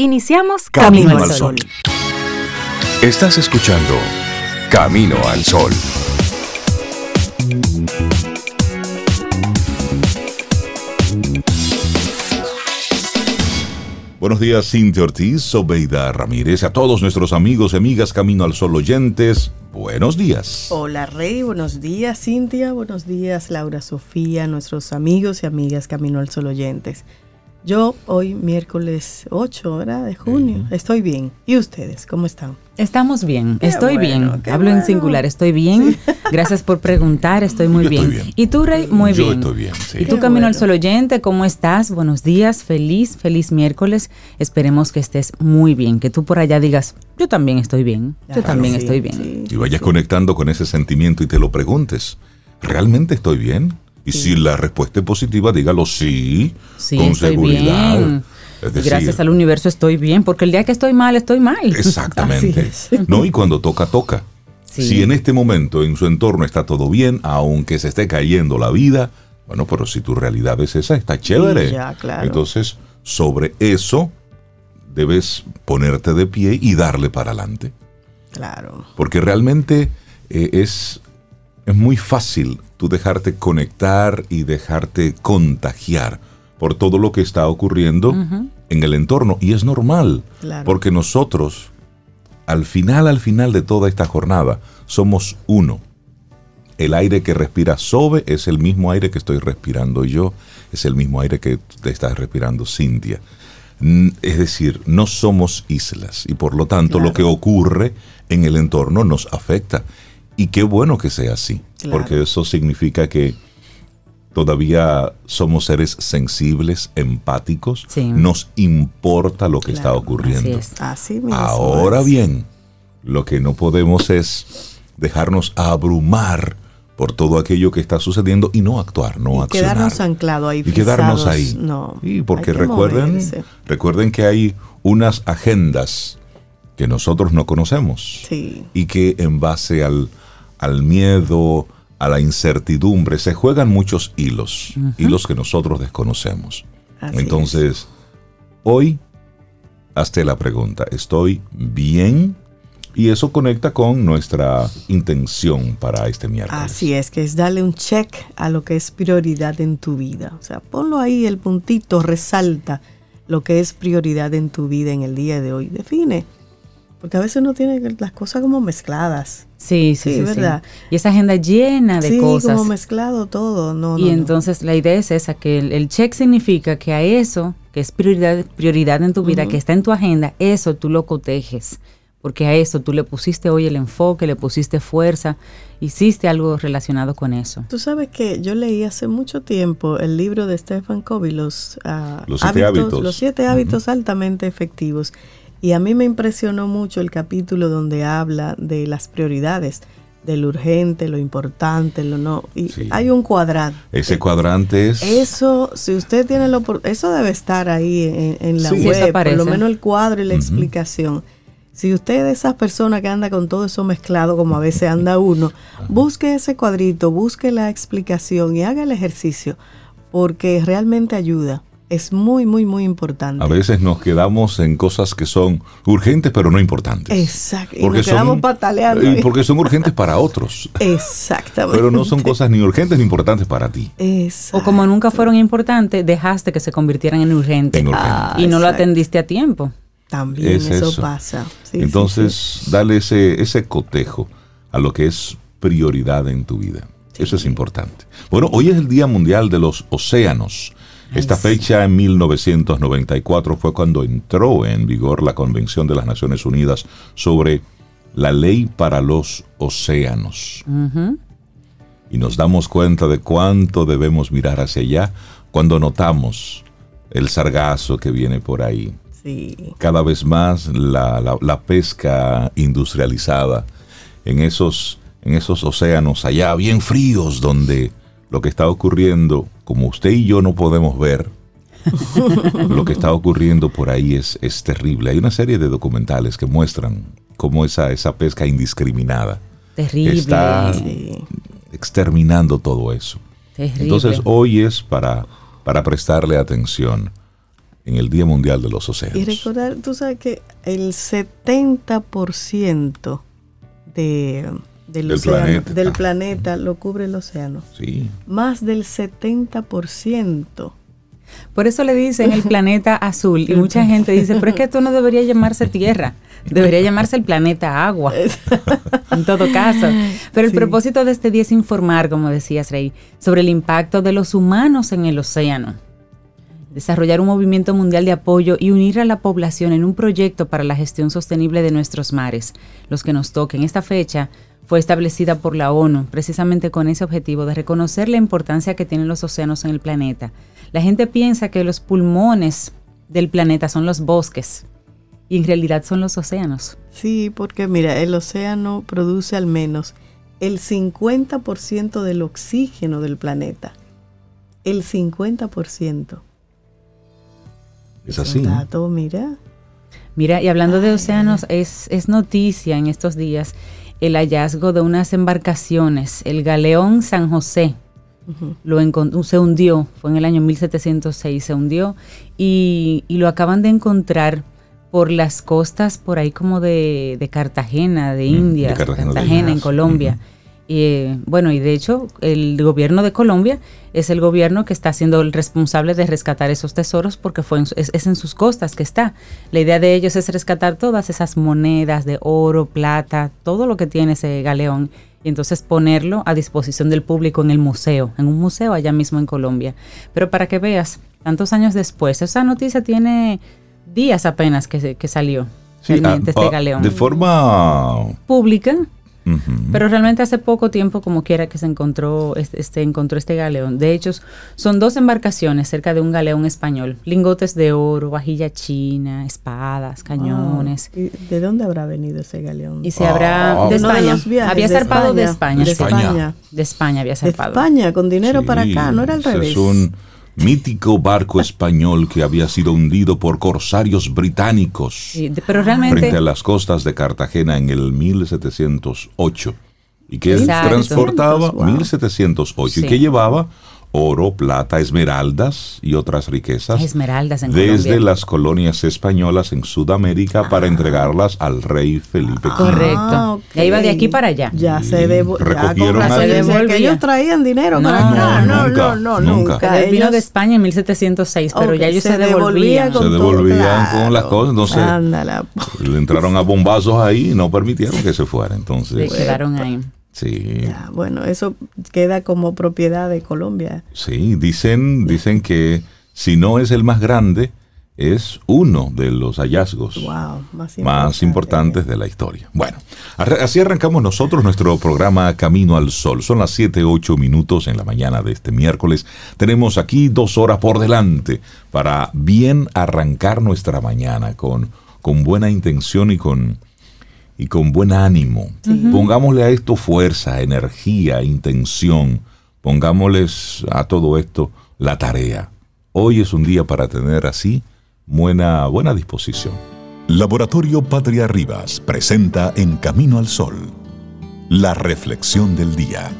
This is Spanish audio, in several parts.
Iniciamos Camino, al Sol. Estás escuchando Camino al Sol. Buenos días, Cintia Ortiz, Sobeida Ramírez, a todos nuestros amigos y amigas Camino al Sol oyentes, buenos días. Hola Rey, buenos días Cintia, buenos días Laura Sofía, nuestros amigos y amigas Camino al Sol oyentes. Yo hoy, miércoles 8 ¿verdad? de junio, estoy bien. ¿Y ustedes, cómo están? Estamos bien, estoy bien. Hablo en singular, estoy bien. Gracias por preguntar, estoy muy bien. ¿Y tú, Rey? Muy bien. Yo estoy bien, sí. ¿Y tú, Camino al Sol Oyente, cómo estás? Buenos días, feliz, feliz miércoles. Esperemos que estés muy bien, que tú por allá digas, yo también estoy bien, yo también estoy bien. y vayas conectando con ese sentimiento y te lo preguntes, ¿realmente estoy bien? Y si la respuesta es positiva, dígalo sí, Sí, con estoy seguridad. bien. Decir, Gracias al universo estoy bien, porque el día que estoy mal, estoy mal. Exactamente. No, y cuando toca, toca. Sí. Si en este momento en su entorno está todo bien, aunque se esté cayendo la vida, bueno, pero si tu realidad es esa, está chévere. ya, claro. Entonces, sobre eso debes ponerte de pie y darle para adelante. Claro. Porque realmente eh, es, es muy fácil tú dejarte conectar y dejarte contagiar por todo lo que está ocurriendo en el entorno. Y es normal, Claro. porque nosotros, al final, al final de toda esta jornada, somos uno. El aire que respira Sobe es el mismo aire que estoy respirando yo, es el mismo aire que te estás respirando Cintia. Es decir, no somos islas y por lo tanto lo que ocurre en el entorno nos afecta. Y qué bueno que sea así, Claro. porque eso significa que todavía somos seres sensibles, empáticos, Sí. nos importa lo que está ocurriendo. Así es. Así mismo. Ahora es. bien, lo que no podemos es dejarnos abrumar por todo aquello que está sucediendo y no actuar, no Y accionar. quedarnos anclados ahí. y quedarnos ahí. No. Y porque recuerden, moverse. recuerden que hay unas agendas que nosotros no conocemos Sí. y que en base al, al miedo, a la incertidumbre, se juegan muchos hilos, hilos que nosotros desconocemos. Así Entonces, hoy, hazte la pregunta, ¿estoy bien? Y eso conecta con nuestra intención para este miércoles. Así es, que es darle un check a lo que es prioridad en tu vida. O sea, ponlo ahí el puntito, resalta lo que es prioridad en tu vida en el día de hoy. Define. Porque a veces uno tiene las cosas como mezcladas. Sí, sí, Sí, sí, ¿verdad? sí. Y esa agenda llena de sí, cosas. como mezclado todo. No, no, y no. entonces la idea es esa, que el, el check significa que a eso, que es prioridad, prioridad en tu vida, que está en tu agenda, eso tú lo cotejes. Porque a eso tú le pusiste hoy el enfoque, le pusiste fuerza, hiciste algo relacionado con eso. Tú sabes que yo leí hace mucho tiempo el libro de Stephen Covey, Los, ah, Los siete hábitos. Los siete hábitos altamente efectivos. Y a mí me impresionó mucho el capítulo donde habla de las prioridades, de lo urgente, lo importante, lo no. Y Sí. hay un cuadrante. Ese cuadrante es... Eso, si usted tiene lo eso debe estar ahí en, en la Sí. Web, por lo menos el cuadro y la explicación. Si usted es de esas personas que anda con todo eso mezclado, como a veces anda uno, busque ese cuadrito, busque la explicación y haga el ejercicio, porque realmente ayuda. Es muy, muy, muy importante. A veces nos quedamos en cosas que son urgentes pero no importantes. Exacto. Y nos quedamos pataleando y ahí. porque son urgentes para otros, Exactamente. pero no son cosas ni urgentes ni importantes para ti. Exacto. O como nunca fueron importantes, dejaste que se convirtieran en urgentes. En urgentes. Ah, y no lo atendiste a tiempo. También Es eso, eso. pasa. Sí, sí, Entonces, sí. dale ese, ese cotejo a lo que es prioridad en tu vida. Eso es importante. Bueno, hoy es el Día Mundial de los Océanos. Esta fecha en 1994 fue cuando entró en vigor la Convención de las Naciones Unidas sobre la ley para los océanos. Y nos damos cuenta de cuánto debemos mirar hacia allá cuando notamos el sargazo que viene por ahí Sí. cada vez más la, la- la pesca industrializada en esos, en esos océanos allá bien fríos donde lo que está ocurriendo, como usted y yo no podemos ver, lo que está ocurriendo por ahí es, es terrible. Hay una serie de documentales que muestran cómo esa, esa pesca indiscriminada Terrible. está exterminando todo eso. Terrible. Entonces hoy es para, para prestarle atención en el Día Mundial de los Océanos. Y recordar, tú sabes que el 70% de, del, Del océano- planeta. del planeta lo cubre el océano. Sí. Más del 70%. Por eso le dicen el planeta azul y mucha gente dice, pero es que esto no debería llamarse Tierra, debería llamarse el planeta agua, en todo caso. Pero el Sí. propósito de este día es informar, como decías Rey, sobre el impacto de los humanos en el océano. Desarrollar un movimiento mundial de apoyo y unir a la población en un proyecto para la gestión sostenible de nuestros mares, los que nos toquen. Esta fecha fue establecida por la ONU precisamente con ese objetivo de reconocer la importancia que tienen los océanos en el planeta. La gente piensa que los pulmones del planeta son los bosques y en realidad son los océanos. Sí, porque mira, el océano produce al menos el 50% del oxígeno del planeta. El 50%. Es así. Dato, mira. Mira, y hablando de océanos, es, es noticia en estos días el hallazgo de unas embarcaciones, el galeón San José. Lo se hundió, fue en el año 1706, se hundió y, y lo acaban de encontrar por las costas, por ahí como de, de Cartagena, de Mm, de India, Cartagena Cartagena, de en. Colombia. Y, eh, bueno, y de hecho, el gobierno de Colombia es el gobierno que está siendo el responsable de rescatar esos tesoros porque fue en su- es, es en sus costas que está. La idea de ellos es rescatar todas esas monedas de oro, plata, todo lo que tiene ese galeón y entonces ponerlo a disposición del público en el museo, en un museo allá mismo en Colombia. Pero para que veas, tantos años después, esa noticia tiene días apenas que, se- que salió. Sí, realmente ah, este ah, galeón. De forma... Pública, pero realmente hace poco tiempo, como quiera, que se encontró este, este- encontró este galeón. De hecho, son dos embarcaciones cerca de un galeón español. Lingotes de oro, vajilla china, espadas, cañones. Wow. ¿Y ¿De dónde habrá venido ese galeón? Y se Ah. habrá... Uno De de España. viajes había de zarpado de España. España. De. España. De España había De zarpado. España, con dinero para acá, no era al revés. Es un mítico barco español que había sido hundido por corsarios británicos Sí, pero realmente... frente a las costas de Cartagena en el 1708 y que transportaba Wow. 1708 y Sí. que llevaba oro, plata, esmeraldas y otras riquezas Esmeraldas en desde Colombia. las colonias españolas en Sudamérica para entregarlas al rey Felipe V. Correcto. Ah, ok. Ya iba de aquí para allá. Ya se ya Recogieron decía Devolvía. que ellos traían dinero No, para acá. no, No, nunca, no, no, nunca. nunca. Él vino Ellos- de España en 1706, pero Ok, ya ellos se se, devolvía devolvían. con Se devolvían claro. con las cosas, entonces- Ándala. Le entraron a bombazos ahí y no permitieron que se fuera. Se Entonces, quedaron ahí. Sí, Ya, bueno, eso queda como propiedad de Colombia. sí, dicen, dicen que si no es el más grande, es uno de los hallazgos Wow, más, más importantes de la historia. Bueno, así arrancamos nosotros nuestro programa Camino al Sol. Son las 7, 8 minutos en la mañana de este miércoles. Tenemos aquí dos horas por delante para bien arrancar nuestra mañana con, con buena intención y con, y con buen ánimo. Pongámosle a esto fuerza, energía, intención. Pongámosles a todo esto la tarea. Hoy es un día para tener así buena, buena disposición. Laboratorio Patria Rivas presenta En Camino al Sol, la reflexión del día.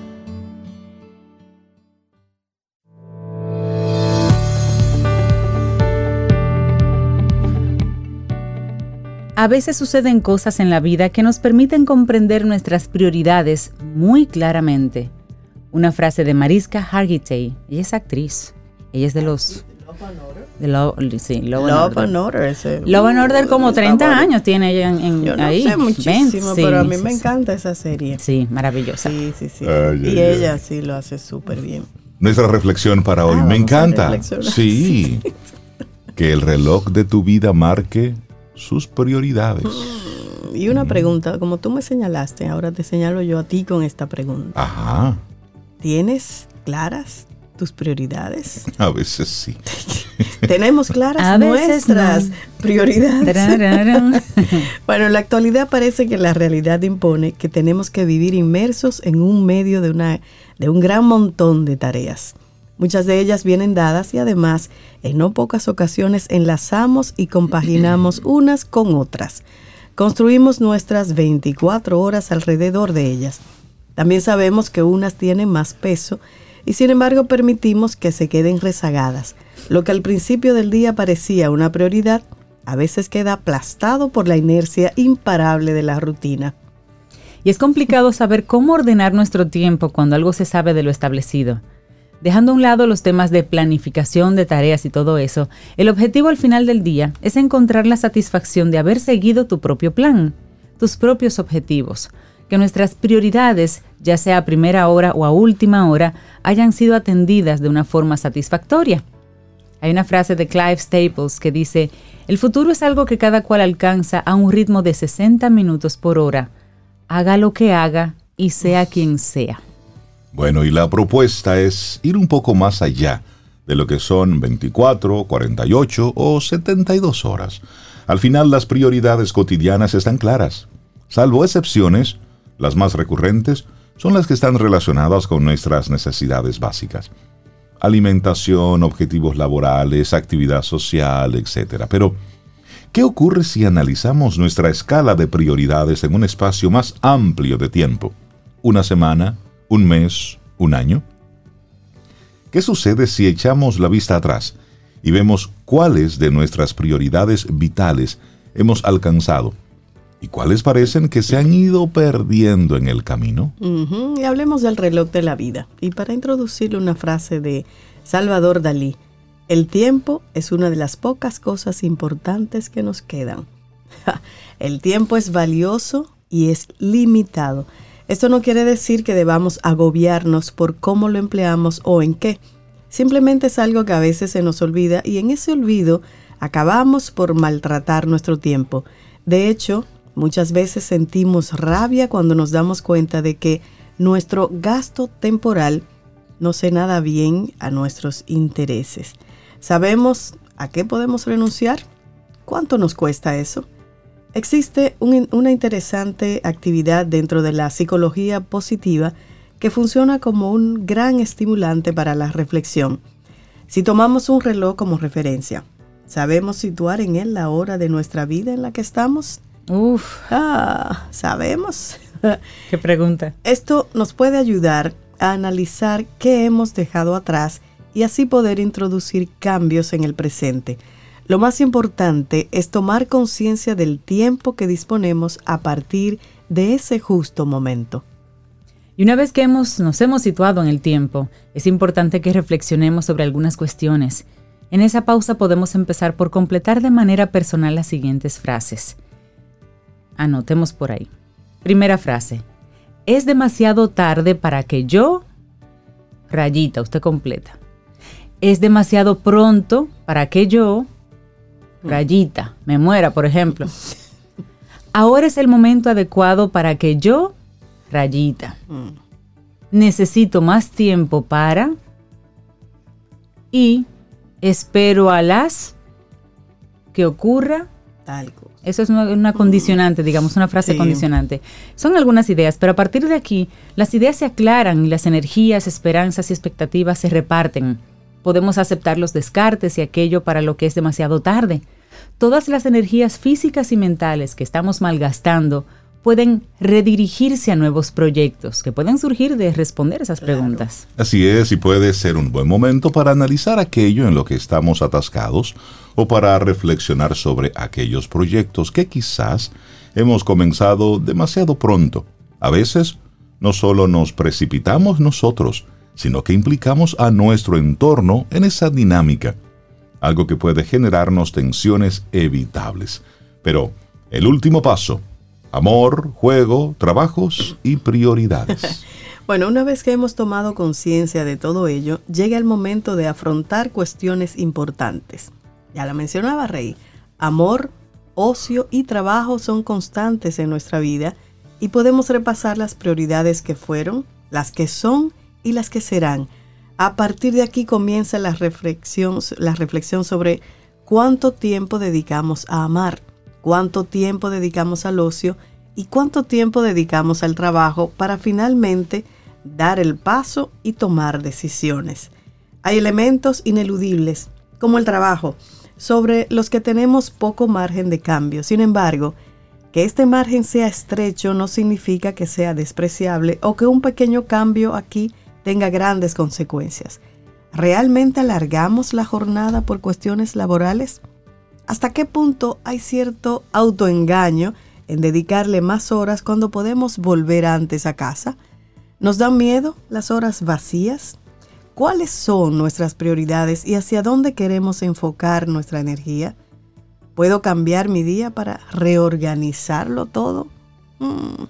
A veces suceden cosas en la vida que nos permiten comprender nuestras prioridades muy claramente. Una frase de Mariska Hargitay, ella es actriz, ella es de los... De Lo- sí, and Love Order. and Order. ese- Law and Order como mi 30 favorito. años tiene ella en, en- Yo no ahí. sé muchísimo, sí, pero a mí sí, me sí. encanta esa serie. Sí, maravillosa. Sí, sí, sí. Ay, y ay, ella sí lo hace súper bien. Nuestra reflexión para hoy. Ah, Me encanta. Sí. Que el reloj de tu vida marque sus prioridades. Y una pregunta, como tú me señalaste, ahora te señalo yo a ti con esta pregunta. Ajá. ¿Tienes claras tus prioridades? A veces sí. ¿Tenemos claras A veces nuestras no. prioridades? Bueno, en la actualidad parece que la realidad impone que tenemos que vivir inmersos en un medio de, una, de un gran montón de tareas. Muchas de ellas vienen dadas y además en no pocas ocasiones enlazamos y compaginamos unas con otras. Construimos nuestras 24 horas alrededor de ellas. También sabemos que unas tienen más peso y sin embargo permitimos que se queden rezagadas. Lo que al principio del día parecía una prioridad, a veces queda aplastado por la inercia imparable de la rutina. Y es complicado saber cómo ordenar nuestro tiempo cuando algo se sabe de lo establecido. Dejando a un lado los temas de planificación de tareas y todo eso, el objetivo al final del día es encontrar la satisfacción de haber seguido tu propio plan, tus propios objetivos, que nuestras prioridades, ya sea a primera hora o a última hora, hayan sido atendidas de una forma satisfactoria. Hay una frase de Clive Staples que dice, el futuro es algo que cada cual alcanza a un ritmo de 60 minutos por hora, haga lo que haga y sea quien sea. Bueno, y la propuesta es ir un poco más allá de lo que son 24, 48 o 72 horas. Al final las prioridades cotidianas están claras. Salvo excepciones, las más recurrentes son las que están relacionadas con nuestras necesidades básicas. Alimentación, objetivos laborales, actividad social, etc. Pero, ¿qué ocurre si analizamos nuestra escala de prioridades en un espacio más amplio de tiempo? ¿Una semana? Un mes, un año? ¿Qué sucede si echamos la vista atrás y vemos cuáles de nuestras prioridades vitales hemos alcanzado y cuáles parecen que se han ido perdiendo en el camino? Y hablemos del reloj de la vida. Y para introducirle una frase de Salvador Dalí, el tiempo es una de las pocas cosas importantes que nos quedan. el tiempo es valioso y es limitado. Esto no quiere decir que debamos agobiarnos por cómo lo empleamos o en qué. Simplemente es algo que a veces se nos olvida y en ese olvido acabamos por maltratar nuestro tiempo. De hecho, muchas veces sentimos rabia cuando nos damos cuenta de que nuestro gasto temporal no se nada bien a nuestros intereses. ¿Sabemos a qué podemos renunciar? ¿Cuánto nos cuesta eso? Existe una interesante actividad dentro de la psicología positiva que funciona como un gran estimulante para la reflexión. Si tomamos un reloj como referencia, ¿sabemos situar en él la hora de nuestra vida en la que estamos? Uf. Ah, ¿sabemos? Qué pregunta. Esto nos puede ayudar a analizar qué hemos dejado atrás y así poder introducir cambios en el presente lo más importante es tomar conciencia del tiempo que disponemos a partir de ese justo momento. Y una vez que hemos, nos hemos situado en el tiempo, es importante que reflexionemos sobre algunas cuestiones. En esa pausa podemos empezar por completar de manera personal las siguientes frases. Anotemos por ahí. Primera frase. Es demasiado tarde para que yo... Rayita, usted completa. Es demasiado pronto para que yo rayita, me muera, por ejemplo. Ahora es el momento adecuado para que yo, rayita. Necesito más tiempo para y espero a las que ocurra algo. Eso es una, condicionante, digamos, una frase condicionante. Son algunas ideas, pero a partir de aquí las ideas se aclaran y las energías, esperanzas y expectativas se reparten. Podemos aceptar los descartes y aquello para lo que es demasiado tarde. Todas las energías físicas y mentales que estamos malgastando pueden redirigirse a nuevos proyectos que pueden surgir de responder esas preguntas. Así es, y puede ser un buen momento para analizar aquello en lo que estamos atascados o para reflexionar sobre aquellos proyectos que quizás hemos comenzado demasiado pronto. A veces, no solo nos precipitamos nosotros, sino que implicamos a nuestro entorno en esa dinámica, algo que puede generarnos tensiones evitables. Pero el último paso, amor, juego, trabajos y prioridades. bueno, una vez que hemos tomado conciencia de todo ello, llega el momento de afrontar cuestiones importantes. Ya la mencionaba Rey, amor, ocio y trabajo son constantes en nuestra vida y podemos repasar las prioridades que fueron, las que son y las que serán. A partir de aquí comienza la reflexión, la reflexión sobre cuánto tiempo dedicamos a amar, cuánto tiempo dedicamos al ocio y cuánto tiempo dedicamos al trabajo para finalmente dar el paso y tomar decisiones. Hay elementos ineludibles, como el trabajo, sobre los que tenemos poco margen de cambio. Sin embargo, que este margen sea estrecho no significa que sea despreciable o que un pequeño cambio aquí tenga grandes consecuencias. ¿Realmente alargamos la jornada por cuestiones laborales? ¿Hasta qué punto hay cierto autoengaño en dedicarle más horas cuando podemos volver antes a casa? ¿Nos dan miedo las horas vacías? ¿Cuáles son nuestras prioridades y hacia dónde queremos enfocar nuestra energía? ¿Puedo cambiar mi día para reorganizarlo todo? Mm.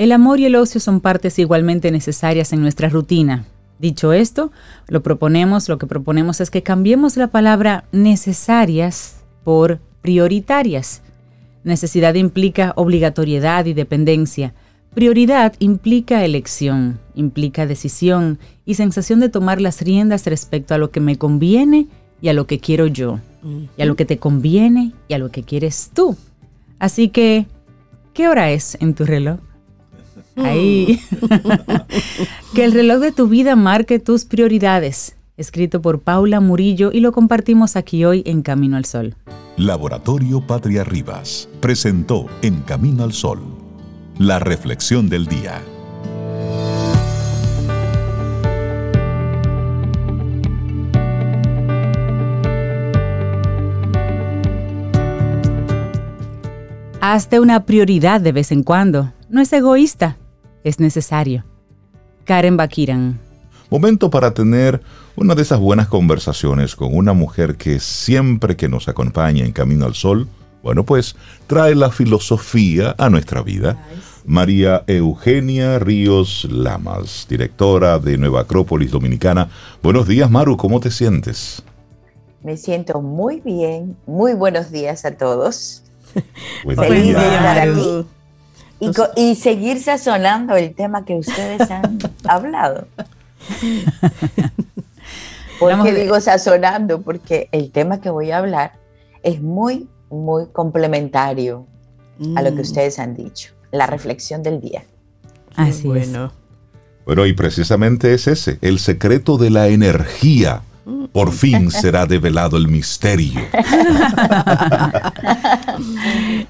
El amor y el ocio son partes igualmente necesarias en nuestra rutina. Dicho esto, lo proponemos, lo que proponemos es que cambiemos la palabra necesarias por prioritarias. Necesidad implica obligatoriedad y dependencia. Prioridad implica elección, implica decisión y sensación de tomar las riendas respecto a lo que me conviene y a lo que quiero yo, y a lo que te conviene y a lo que quieres tú. Así que, ¿qué hora es en tu reloj? Ahí. que el reloj de tu vida marque tus prioridades. Escrito por Paula Murillo y lo compartimos aquí hoy en Camino al Sol. Laboratorio Patria Rivas presentó En Camino al Sol la reflexión del día. Hazte una prioridad de vez en cuando. No es egoísta, es necesario. Karen Bakiran. Momento para tener una de esas buenas conversaciones con una mujer que siempre que nos acompaña en Camino al Sol, bueno, pues trae la filosofía a nuestra vida. María Eugenia Ríos Lamas, directora de Nueva Acrópolis Dominicana. Buenos días, Maru, ¿cómo te sientes? Me siento muy bien. Muy buenos días a todos. Feliz de estar aquí y, seguir sazonando el tema que ustedes han hablado. ¿Por qué digo sazonando? Porque el tema que voy a hablar es muy, muy complementario a lo que mm. ustedes han dicho, la reflexión del día. Así bueno. es. Bueno, y precisamente es ese, el secreto de la energía. Por fin será develado el misterio.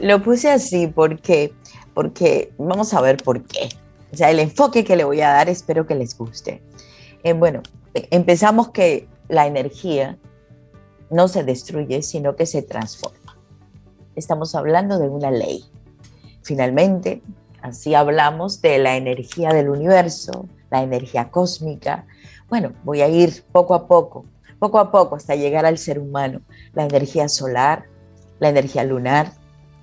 Lo puse así porque porque vamos a ver por qué. O sea, el enfoque que le voy a dar espero que les guste. Eh, bueno, empezamos que la energía no se destruye, sino que se transforma. Estamos hablando de una ley. Finalmente, así hablamos de la energía del universo, la energía cósmica. Bueno, voy a ir poco a poco, poco a poco hasta llegar al ser humano. La energía solar, la energía lunar,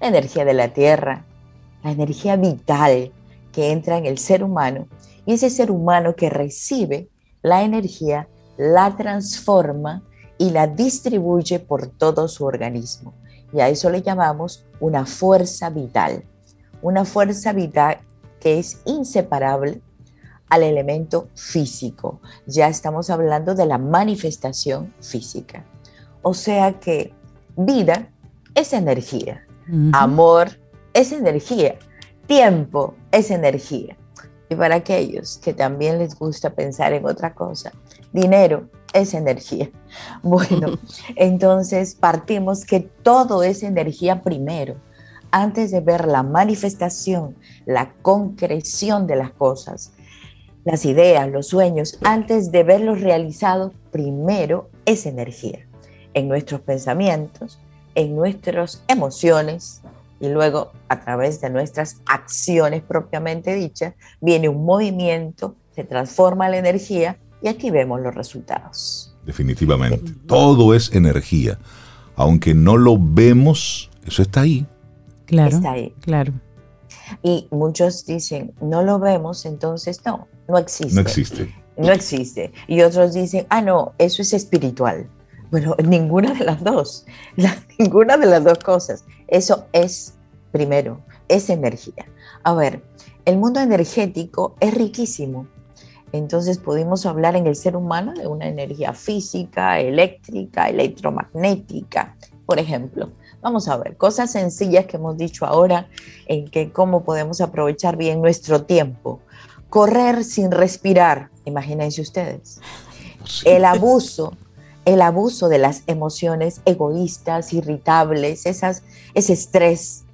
la energía de la Tierra, la energía vital que entra en el ser humano y ese ser humano que recibe la energía, la transforma y la distribuye por todo su organismo. Y a eso le llamamos una fuerza vital. Una fuerza vital que es inseparable al elemento físico. Ya estamos hablando de la manifestación física. O sea que vida es energía, amor es energía, tiempo es energía. Y para aquellos que también les gusta pensar en otra cosa, dinero es energía. Bueno, entonces partimos que todo es energía primero, antes de ver la manifestación, la concreción de las cosas, las ideas, los sueños, antes de verlos realizados, primero es energía en nuestros pensamientos, en nuestras emociones, y luego a través de nuestras acciones propiamente dichas, viene un movimiento, se transforma la energía y aquí vemos los resultados. Definitivamente, todo es energía. Aunque no lo vemos, eso está ahí. Claro. Está ahí. Claro. Y muchos dicen, no lo vemos, entonces no, no existe. No existe. No existe. Y otros dicen, ah, no, eso es espiritual. Bueno, ninguna de las dos, ninguna de las dos cosas. Eso es, primero, es energía. A ver, el mundo energético es riquísimo. Entonces pudimos hablar en el ser humano de una energía física, eléctrica, electromagnética, por ejemplo. Vamos a ver, cosas sencillas que hemos dicho ahora en que cómo podemos aprovechar bien nuestro tiempo. Correr sin respirar, imagínense ustedes. El abuso el abuso de las emociones egoístas, irritables, esas, ese estrés,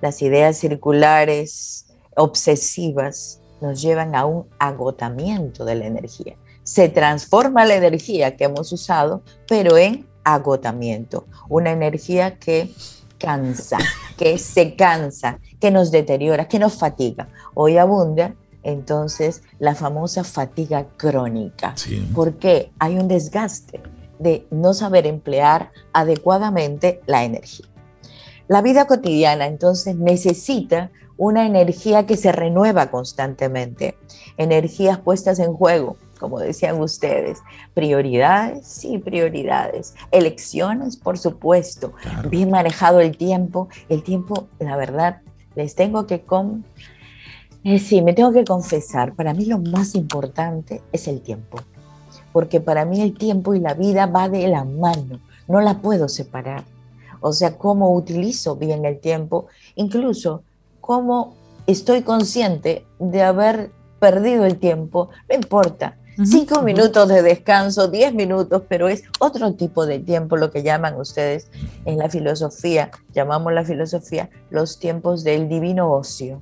las ideas circulares, obsesivas, nos llevan a un agotamiento de la energía. Se transforma la energía que hemos usado, pero en agotamiento, una energía que cansa, que se cansa, que nos deteriora, que nos fatiga. Hoy abunda entonces la famosa fatiga crónica, porque hay un desgaste de no saber emplear adecuadamente la energía. La vida cotidiana entonces necesita una energía que se renueva constantemente, energías puestas en juego, como decían ustedes. Prioridades, sí, prioridades. Elecciones, por supuesto. Bien manejado el tiempo. El tiempo, la verdad, les tengo que... Con... Eh, sí, me tengo que confesar, para mí lo más importante es el tiempo. Porque para mí el tiempo y la vida va de la mano. No la puedo separar. O sea, cómo utilizo bien el tiempo, incluso cómo estoy consciente de haber perdido el tiempo, no importa, Cinco minutos de descanso, diez minutos, pero es otro tipo de tiempo, lo que llaman ustedes en la filosofía, llamamos la filosofía los tiempos del divino ocio,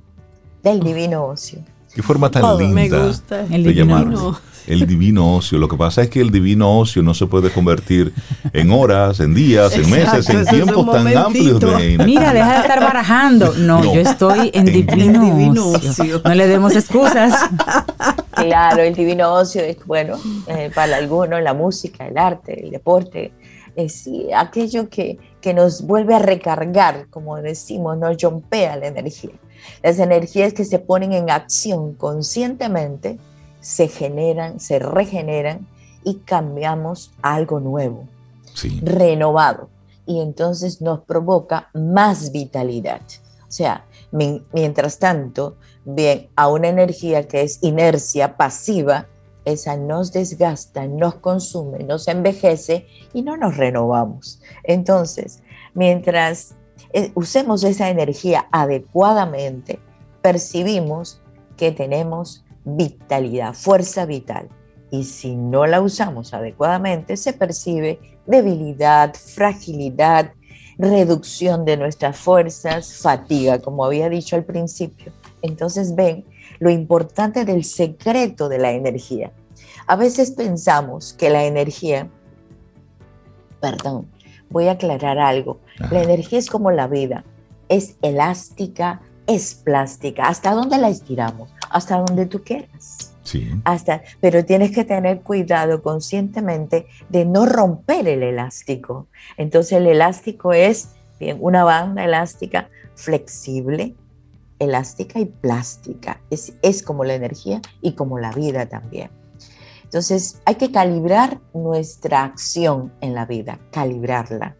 del divino ocio. Qué forma tan linda me gusta. El divino el divino ocio. Lo que pasa es que el divino ocio no se puede convertir en horas, en días, en meses, en tiempos tan amplios. Mira, deja de estar barajando. No, yo estoy en, divino, ocio. No le demos excusas. Claro, el divino ocio es, bueno, eh, para algunos la música, el arte, el deporte, es aquello que, que nos vuelve a recargar, como decimos, nos rompea la energía. Las energías que se ponen en acción conscientemente se generan, se regeneran y cambiamos a algo nuevo, renovado. Y entonces nos provoca más vitalidad. O sea, mientras tanto, bien, a una energía que es inercia pasiva, esa nos desgasta, nos consume, nos envejece y no nos renovamos. Entonces, mientras usemos esa energía adecuadamente, percibimos que tenemos vitalidad, fuerza vital. Y si no la usamos adecuadamente, se percibe debilidad, fragilidad, reducción de nuestras fuerzas, fatiga, como había dicho al principio. Entonces ven lo importante del secreto de la energía. A veces pensamos que la energía, perdón, voy a aclarar algo, la energía es como la vida, es elástica, es plástica. ¿Hasta dónde la estiramos? Hasta donde tú quieras. Sí. Hasta, pero tienes que tener cuidado conscientemente de no romper el elástico. Entonces el elástico es bien, una banda elástica flexible, elástica y plástica. Es, es como la energía y como la vida también. Entonces hay que calibrar nuestra acción en la vida, calibrarla.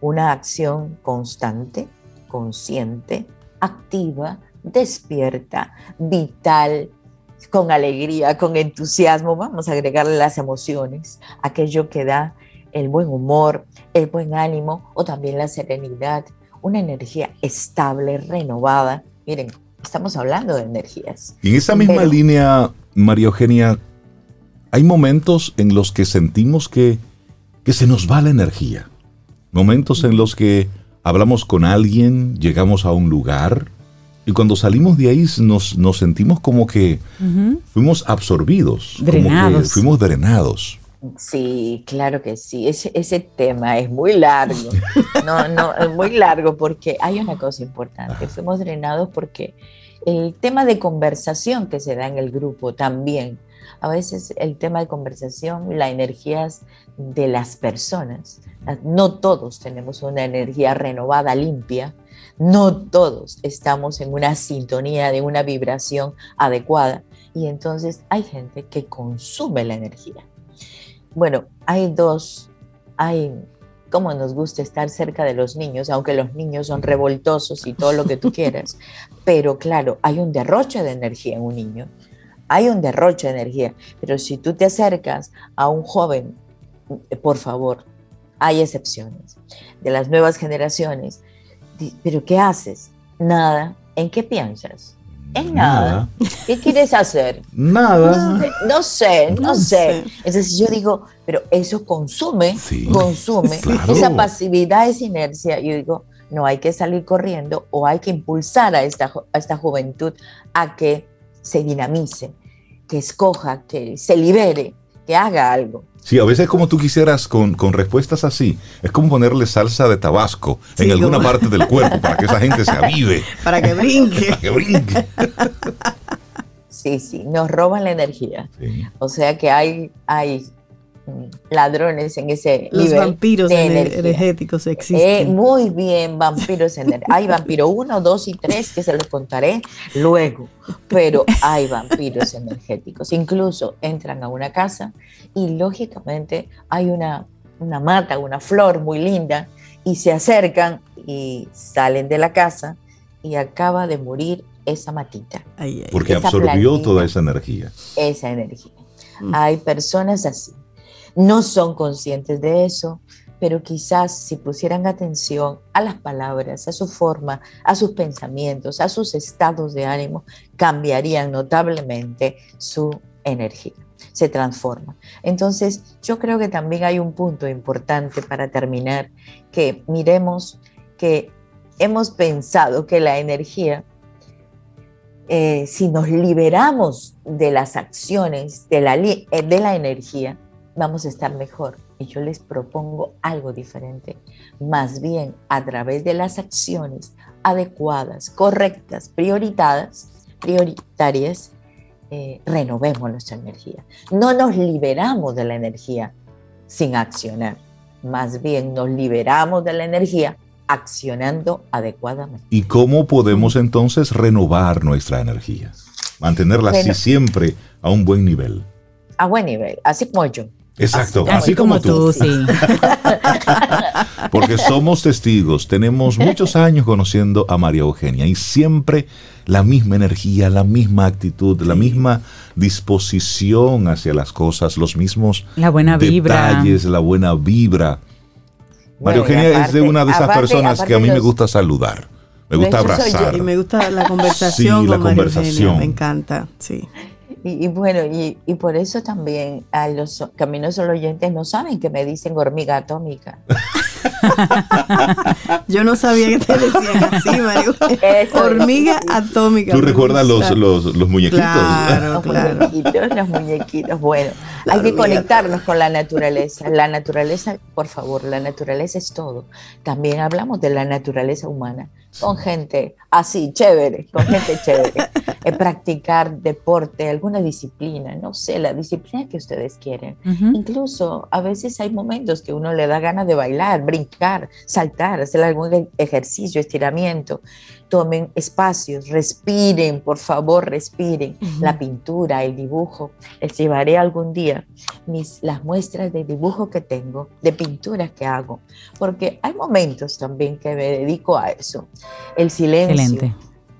Una acción constante, consciente, activa, despierta, vital, con alegría, con entusiasmo. Vamos a agregarle las emociones, aquello que da el buen humor, el buen ánimo o también la serenidad, una energía estable, renovada. Miren, estamos hablando de energías. Y en esa misma línea, María Eugenia, hay momentos en los que sentimos que, que se nos va la energía. Momentos en los que hablamos con alguien, llegamos a un lugar y cuando salimos de ahí nos, nos sentimos como que fuimos absorbidos, drenados. como que fuimos drenados. Sí, claro que sí. Ese, ese tema es muy largo. No, no, es muy largo porque hay una cosa importante. Fuimos drenados porque el tema de conversación que se da en el grupo también. A veces el tema de conversación, las energías de las personas. No todos tenemos una energía renovada, limpia. No todos estamos en una sintonía de una vibración adecuada. Y entonces hay gente que consume la energía. Bueno, hay dos, hay como nos gusta estar cerca de los niños, aunque los niños son revoltosos y todo lo que tú quieras, pero claro, hay un derroche de energía en un niño, hay un derroche de energía, pero si tú te acercas a un joven por favor, hay excepciones. De las nuevas generaciones, ¿pero qué haces? Nada. ¿En qué piensas? En nada. ¿Qué quieres hacer? Nada. No sé, no, sé. Entonces yo digo, pero eso consume, consume. Esa pasividad, esa inercia. Yo digo, no hay que salir corriendo o hay que impulsar a esta, a esta juventud a que se dinamice, que escoja, que se libere, que haga algo. Sí, a veces como tú quisieras con, respuestas así, es como ponerle salsa de tabasco en alguna parte del cuerpo para que esa gente se avive. Para que brinque. para que brinque. Sí, sí, nos roban la energía. O sea que hay, hay ladrones en ese Los vampiros energéticos existen. Eh, muy bien, vampiros energéticos. Hay vampiro 1, 2 y 3 que se los contaré luego, pero hay vampiros energéticos. Incluso entran a una casa y lógicamente hay una, una mata, una flor muy linda y se acercan y salen de la casa y acaba de morir esa matita. Porque absorbió toda esa energía. Esa energía. Mm. Hay personas así no son conscientes de eso, pero quizás si pusieran atención a las palabras, a su forma, a sus pensamientos, a sus estados de ánimo, cambiarían notablemente su energía, se transforma. Entonces, yo creo que también hay un punto importante para terminar, que miremos que hemos pensado que la energía, eh, si nos liberamos de las acciones de la, eh, de la energía, vamos a estar mejor. Y yo les propongo algo diferente. Más bien, a través de las acciones adecuadas, correctas, prioritadas, prioritarias, eh, renovemos nuestra energía. No nos liberamos de la energía sin accionar. Más bien nos liberamos de la energía accionando adecuadamente. ¿Y cómo podemos entonces renovar nuestra energía? Mantenerla así siempre a un buen nivel. A buen nivel, así como yo. Exacto, así, como, tú. sí. Porque somos testigos, tenemos muchos años conociendo a María Eugenia y siempre la misma energía, la misma actitud, la misma disposición hacia las cosas, los mismos la buena detalles, la buena vibra. María Eugenia es de una de esas personas que a mí me gusta saludar. Me gusta abrazar. Y me gusta la conversación. Sí, la conversación. me encanta, sí. Y, bueno, y, y, por eso también a los caminos los oyentes no saben que me dicen hormiga atómica. Yo no sabía que te decían así, Mario. Hormiga atómica. ¿Tú recuerdas los, los, los, muñequitos? Claro, los claro. muñequitos, los muñequitos. Bueno, hay que conectarnos con la naturaleza. La naturaleza, por favor, la naturaleza es todo. También hablamos de la naturaleza humana con gente así, chévere, con gente chévere. Eh, practicar deporte, alguna disciplina, no sé, la disciplina que ustedes quieren. Incluso a veces hay momentos que uno le da ganas de bailar, brincar, saltar, hacer algún e-, ejercicio, estiramiento tomen espacios, respiren, por favor, respiren. La pintura, el dibujo. Les llevaré algún día mis, las muestras de dibujo que tengo, de pinturas que hago, porque hay momentos también que me dedico a eso. El silencio.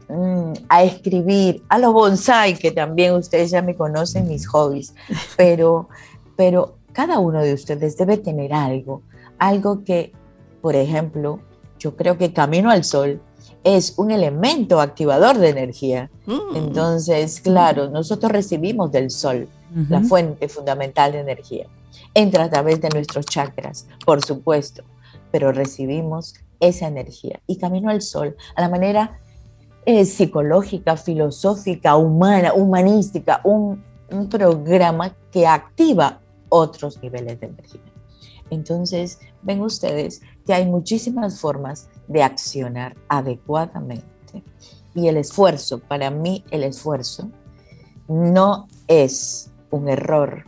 Mm, a escribir, a los bonsai, que también ustedes ya me conocen, mis hobbies, pero, pero cada uno de ustedes debe tener algo, algo que, por ejemplo, yo creo que Camino al Sol es un elemento activador de energía. Mm. Entonces, claro, nosotros recibimos del sol la fuente fundamental de energía. Entra a través de nuestros chakras, por supuesto, pero recibimos esa energía. Y camino al sol a la manera eh, psicológica, filosófica, humana, humanística, un, un programa que activa otros niveles de energía. Entonces, ven ustedes que hay muchísimas formas de accionar adecuadamente. Y el esfuerzo, para mí el esfuerzo no es un error,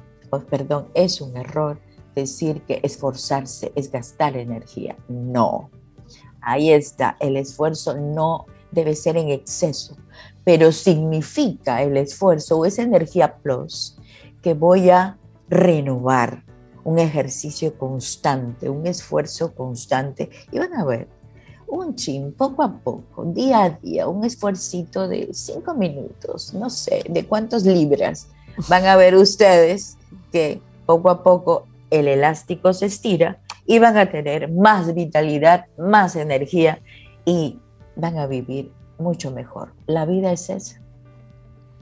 perdón, es un error decir que esforzarse es gastar energía. No. Ahí está, el esfuerzo no debe ser en exceso, pero significa el esfuerzo o esa energía plus que voy a renovar, un ejercicio constante, un esfuerzo constante. Y van a ver, un chin, poco a poco, día a día, un esfuercito de cinco minutos, no sé, de cuántas libras, van a ver ustedes que poco a poco el elástico se estira y van a tener más vitalidad, más energía y van a vivir mucho mejor. La vida es esa.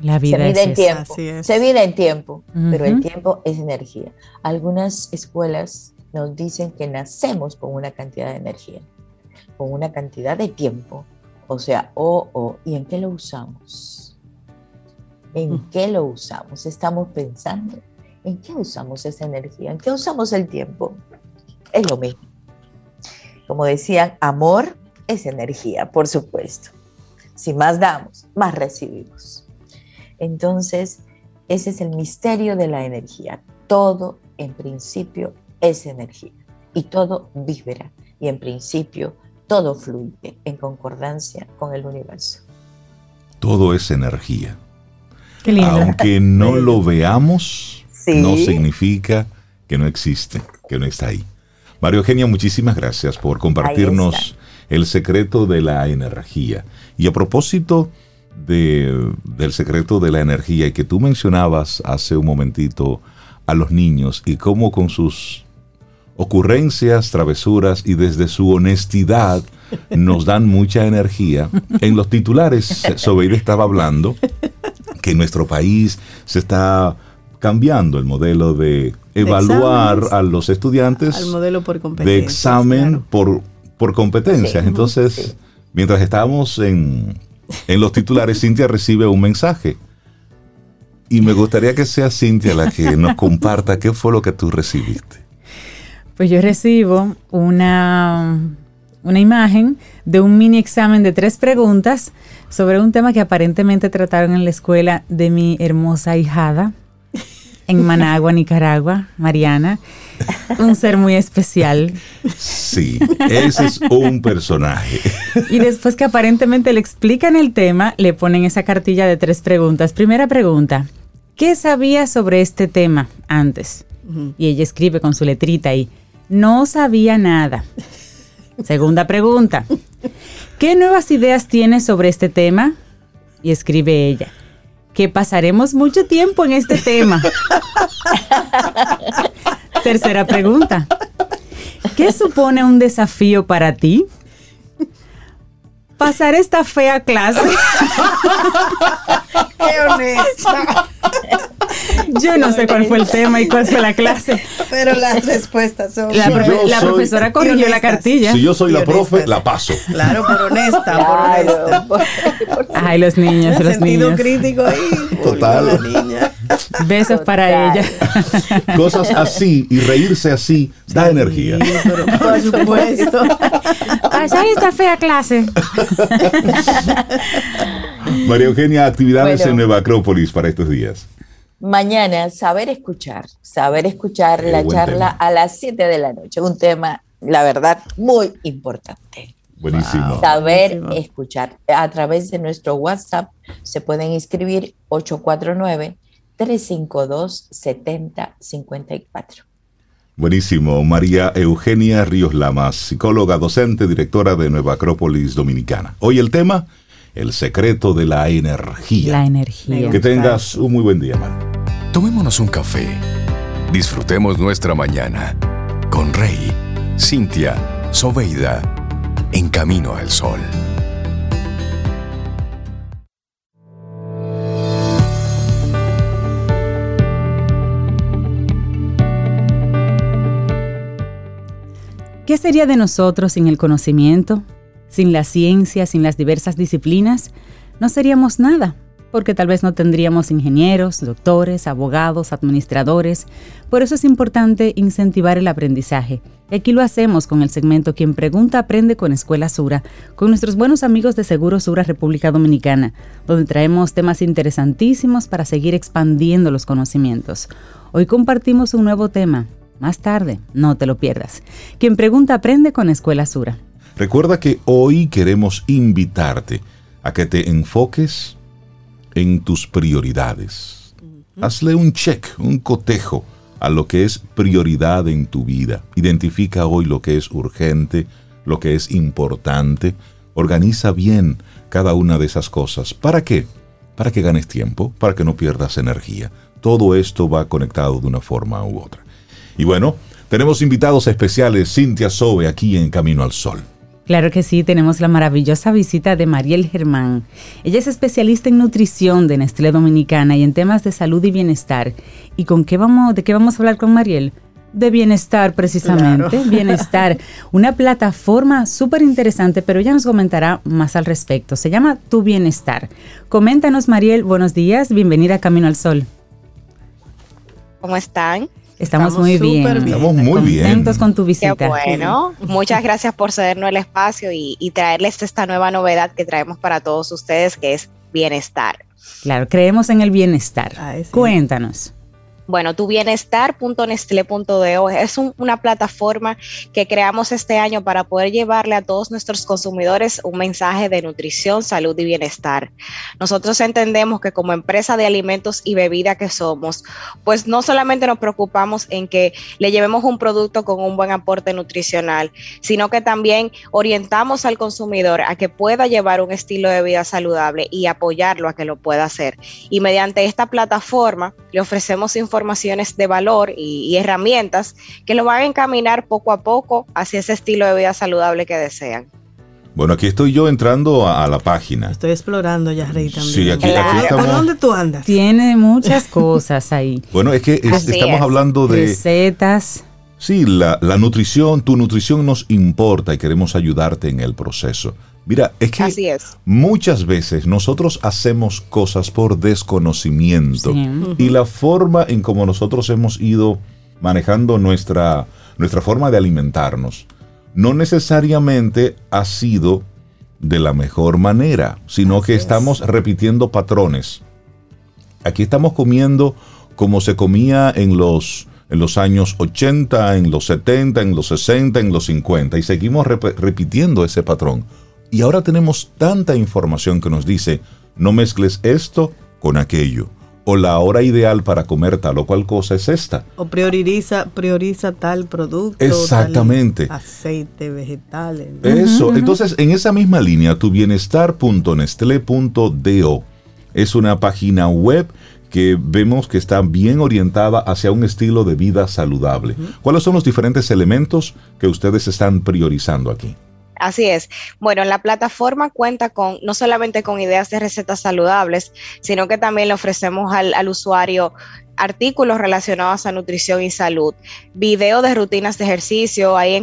La vida se mide en tiempo, se mide en tiempo, pero el tiempo es energía. Algunas escuelas nos dicen que nacemos con una cantidad de energía con una cantidad de tiempo, o sea, o, o, ¿y en qué lo usamos? ¿En qué lo usamos? Estamos pensando. ¿En qué usamos esa energía? ¿En qué usamos el tiempo? Es lo mismo. Como decían, amor es energía, por supuesto. Si más damos, más recibimos. Entonces, ese es el misterio de la energía. Todo en principio es energía y todo vibra y en principio todo fluye en concordancia con el universo. Todo es energía. Qué lindo. Aunque no lo veamos, no significa que no existe, que no está ahí. Mario Eugenia, muchísimas gracias por compartirnos el secreto de la energía. Y a propósito de, del secreto de la energía y que tú mencionabas hace un momentito a los niños y cómo con sus ocurrencias, travesuras y desde su honestidad nos dan mucha energía. En los titulares, Sobeide estaba hablando que en nuestro país se está cambiando el modelo de evaluar a los estudiantes al modelo por de examen por, por competencias. Entonces, mientras estábamos en, en los titulares, Cintia recibe un mensaje. Y me gustaría que sea Cintia la que nos comparta qué fue lo que tú recibiste. Pues yo recibo una, una imagen de un mini examen de tres preguntas sobre un tema que aparentemente trataron en la escuela de mi hermosa hijada en Managua, Nicaragua, Mariana. Un ser muy especial. Sí, ese es un personaje. Y después que aparentemente le explican el tema, le ponen esa cartilla de tres preguntas. Primera pregunta, ¿qué sabía sobre este tema antes? Y ella escribe con su letrita ahí, no sabía nada. Segunda pregunta. ¿Qué nuevas ideas tienes sobre este tema? Y escribe ella. Que pasaremos mucho tiempo en este tema. Tercera pregunta. ¿Qué supone un desafío para ti? Pasar esta fea clase. ¡Qué honesta! Yo no sé cuál fue el tema y cuál fue la clase. Pero las respuestas son. La, profe- yo la profesora corrigió la cartilla. Si yo soy la profe, la paso. Claro, por honesta, por Claro, honesta. por- por- Ay, los niños, los sentido niños. crítico ahí. Total. La niña. Besos para ella. Cosas así y reírse así da energía. Pero por supuesto. Pasar esta fea clase. María Eugenia, actividades Bueno. en Nueva Acrópolis para estos días. Mañana, saber escuchar. Saber escuchar Qué la charla tema. a las 7 de la noche. Un tema, la verdad, muy importante. Buenísimo. Saber Buenísimo. escuchar. A través de nuestro WhatsApp se pueden inscribir 849-352-7054. Buenísimo. María Eugenia Ríos Lamas, psicóloga, docente, directora de Nueva Acrópolis Dominicana. Hoy el tema, el secreto de la energía. La energía. Que tengas un muy buen día, María. Tomémonos un café. Disfrutemos nuestra mañana con Rey, Cintia, Soveida, en camino al sol. ¿Qué sería de nosotros sin el conocimiento? Sin la ciencia, sin las diversas disciplinas, no seríamos nada, porque tal vez no tendríamos ingenieros, doctores, abogados, administradores. Por eso es importante incentivar el aprendizaje. Y aquí lo hacemos con el segmento Quien Pregunta Aprende con Escuela Sura, con nuestros buenos amigos de Seguro Sura República Dominicana, donde traemos temas interesantísimos para seguir expandiendo los conocimientos. Hoy compartimos un nuevo tema. Más tarde, no te lo pierdas. Quien pregunta aprende con Escuela Sura. Recuerda que hoy queremos invitarte a que te enfoques en tus prioridades. Hazle un check, un cotejo a lo que es prioridad en tu vida. Identifica hoy lo que es urgente, lo que es importante. Organiza bien cada una de esas cosas. ¿Para qué? Para que ganes tiempo, para que no pierdas energía. Todo esto va conectado de una forma u otra. Y bueno, tenemos invitados especiales, Cintia Sobe, aquí en Camino al Sol. Claro que sí, tenemos la maravillosa visita de Mariel Germán. Ella es especialista en nutrición de Nestlé Dominicana y en temas de salud y bienestar. ¿Y con qué vamos, de qué vamos a hablar con Mariel? de bienestar precisamente, bienestar, una plataforma súper interesante, pero ella nos comentará más al respecto. Se llama Tu Bienestar. Coméntanos, Mariel, buenos días, bienvenida a Camino al Sol. ¿Cómo están? Estamos, muy bien. Estamos muy bien. Contentos con tu visita. Qué bueno. Muchas gracias por cedernos el espacio y, y traerles esta nueva novedad que traemos para todos ustedes, que es bienestar. Claro, creemos en el bienestar. Cuéntanos. Bueno, tubienestar.nestle.do es una plataforma que creamos este año para poder llevarle a todos nuestros consumidores un mensaje de nutrición, salud y bienestar. Nosotros entendemos que como empresa de alimentos y bebida que somos, pues no solamente nos preocupamos en que le llevemos un producto con un buen aporte nutricional, sino que también orientamos al consumidor a que pueda llevar un estilo de vida saludable y apoyarlo a que lo pueda hacer. Y mediante esta plataforma le ofrecemos información informaciones de valor y, herramientas que lo van a encaminar poco a poco hacia ese estilo de vida saludable que desean. Bueno, aquí estoy yo entrando a, la página. Estoy explorando ya, Rey, también. Sí, aquí, ¿Por dónde tú andas? Tiene muchas cosas ahí. bueno, es que estamos hablando de... Recetas. Sí, la, la, nutrición, tu nutrición nos importa y queremos ayudarte en el proceso. Mira, es que muchas veces nosotros hacemos cosas por desconocimiento y la forma en como nosotros hemos ido manejando nuestra, nuestra forma de alimentarnos no necesariamente ha sido de la mejor manera, sino que estamos repitiendo patrones. Aquí estamos comiendo como se comía en los, en los años 80, en los 70, en los 60, en los 50 y seguimos repitiendo ese patrón y ahora tenemos tanta información que nos dice, no mezcles esto con aquello. O la hora ideal para comer tal o cual cosa es esta. O prioriza, prioriza tal producto. Exactamente. aceite, vegetales. Eso. Entonces, en esa misma línea, tu bienestar.nestle.do es una página web que vemos que está bien orientada hacia un estilo de vida saludable. ¿Cuáles son los diferentes elementos que ustedes están priorizando aquí? Así es. Bueno, la plataforma cuenta con no solamente con ideas de recetas saludables, sino que también le ofrecemos al, usuario artículos relacionados a nutrición y salud, video de rutinas de ejercicio, ahí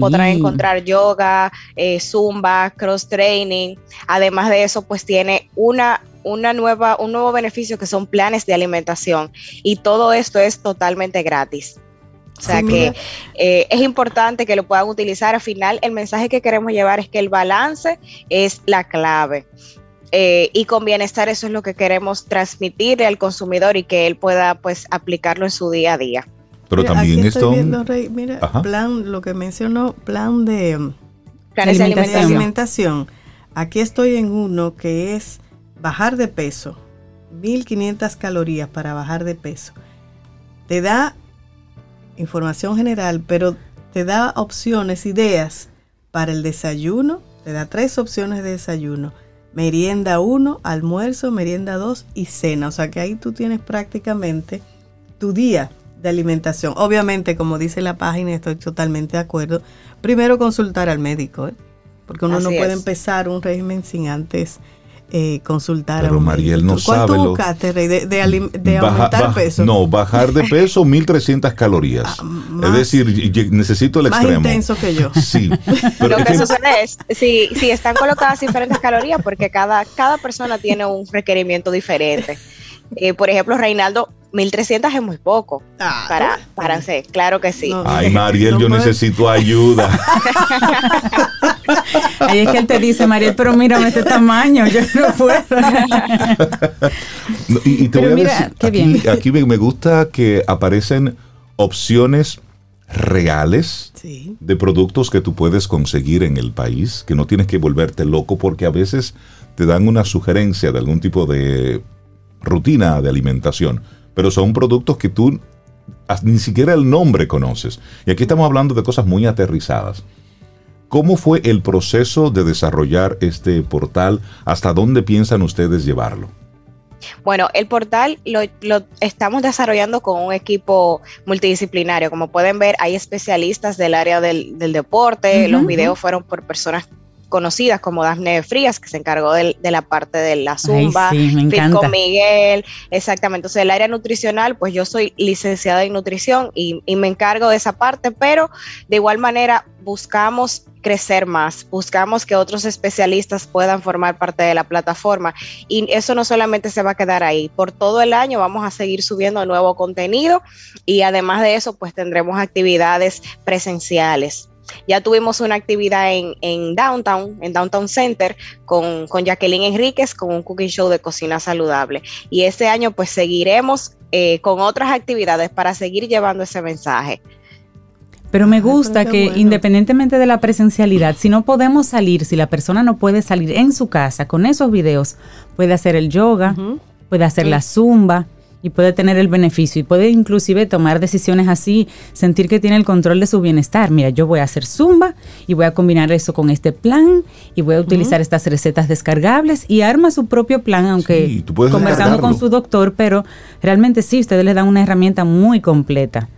podrán encontrar yoga, eh, zumba, cross training. Además de eso, pues tiene una una nueva, un nuevo beneficio que son planes de alimentación y todo esto es totalmente gratis. O sea que eh, es importante que lo puedan utilizar. Al final, el mensaje que queremos llevar es que el balance es la clave. Eh, y con bienestar eso es lo que queremos transmitirle al consumidor y que él pueda pues aplicarlo en su día a día. Pero también esto... mira, plan, lo que mencionó, plan de, alimentación. Aquí estoy en uno que es bajar de peso, 1500 calorías para bajar de peso. Te da información general, pero te da opciones, ideas para el desayuno, te da tres opciones de desayuno. Merienda 1, almuerzo, merienda 2 y cena. O sea que ahí tú tienes prácticamente tu día de alimentación. Obviamente, como dice la página, estoy totalmente de acuerdo. Primero consultar al médico, ¿eh? porque uno no puede empezar un régimen sin antes eh, consultar Pero a Mariel no sabe. ¿Cuánto buscaste, Rey, de, aumentar peso? No, bajar de peso 1300 calorías. Ah, es decir, necesito el más extremo. Más intenso que yo. Sí. Lo que, sucede es, si, si están colocadas diferentes calorías, porque cada, cada persona tiene un requerimiento diferente. Eh, por ejemplo, Reinaldo 1300 es muy poco ah, para, para hacer, claro que sí. Ay, Mariel, yo necesito ayuda. Ahí es que él te dice, Mariel, pero mírame este tamaño, yo no puedo. y, te voy a decir, aquí, me gusta que aparecen opciones reales de productos que tú puedes conseguir en el país, que no tienes que volverte loco porque a veces te dan una sugerencia de algún tipo de rutina de alimentación pero son productos que tú ni siquiera el nombre conoces. Y aquí estamos hablando de cosas muy aterrizadas. ¿Cómo fue el proceso de desarrollar este portal? ¿Hasta dónde piensan ustedes llevarlo? Bueno, el portal lo, estamos desarrollando con un equipo multidisciplinario. Como pueden ver, hay especialistas del área del, deporte, los videos fueron por personas conocidas como Dafne Frías, que se encargó de, la parte de la zumba, Ay, sí, Miguel, exactamente. Entonces, el área nutricional, pues yo soy licenciada en nutrición y, y me encargo de esa parte, pero de igual manera buscamos crecer más, buscamos que otros especialistas puedan formar parte de la plataforma y eso no solamente se va a quedar ahí, por todo el año vamos a seguir subiendo nuevo contenido y además de eso pues tendremos actividades presenciales. Ya tuvimos una actividad en, Downtown, en Downtown Center, con, con, Jacqueline Enríquez, con un cooking show de cocina saludable. Y este año pues seguiremos eh, con otras actividades para seguir llevando ese mensaje. Pero me gusta que independientemente de la presencialidad, si no podemos salir, si la persona no puede salir en su casa con esos videos, puede hacer el yoga, puede hacer la zumba y puede tener el beneficio y puede inclusive tomar decisiones así, sentir que tiene el control de su bienestar. Mira, yo voy a hacer zumba y voy a combinar eso con este plan y voy a utilizar estas recetas descargables y arma su propio plan, aunque conversando con su doctor, pero realmente sí, ustedes le dan una herramienta muy completa.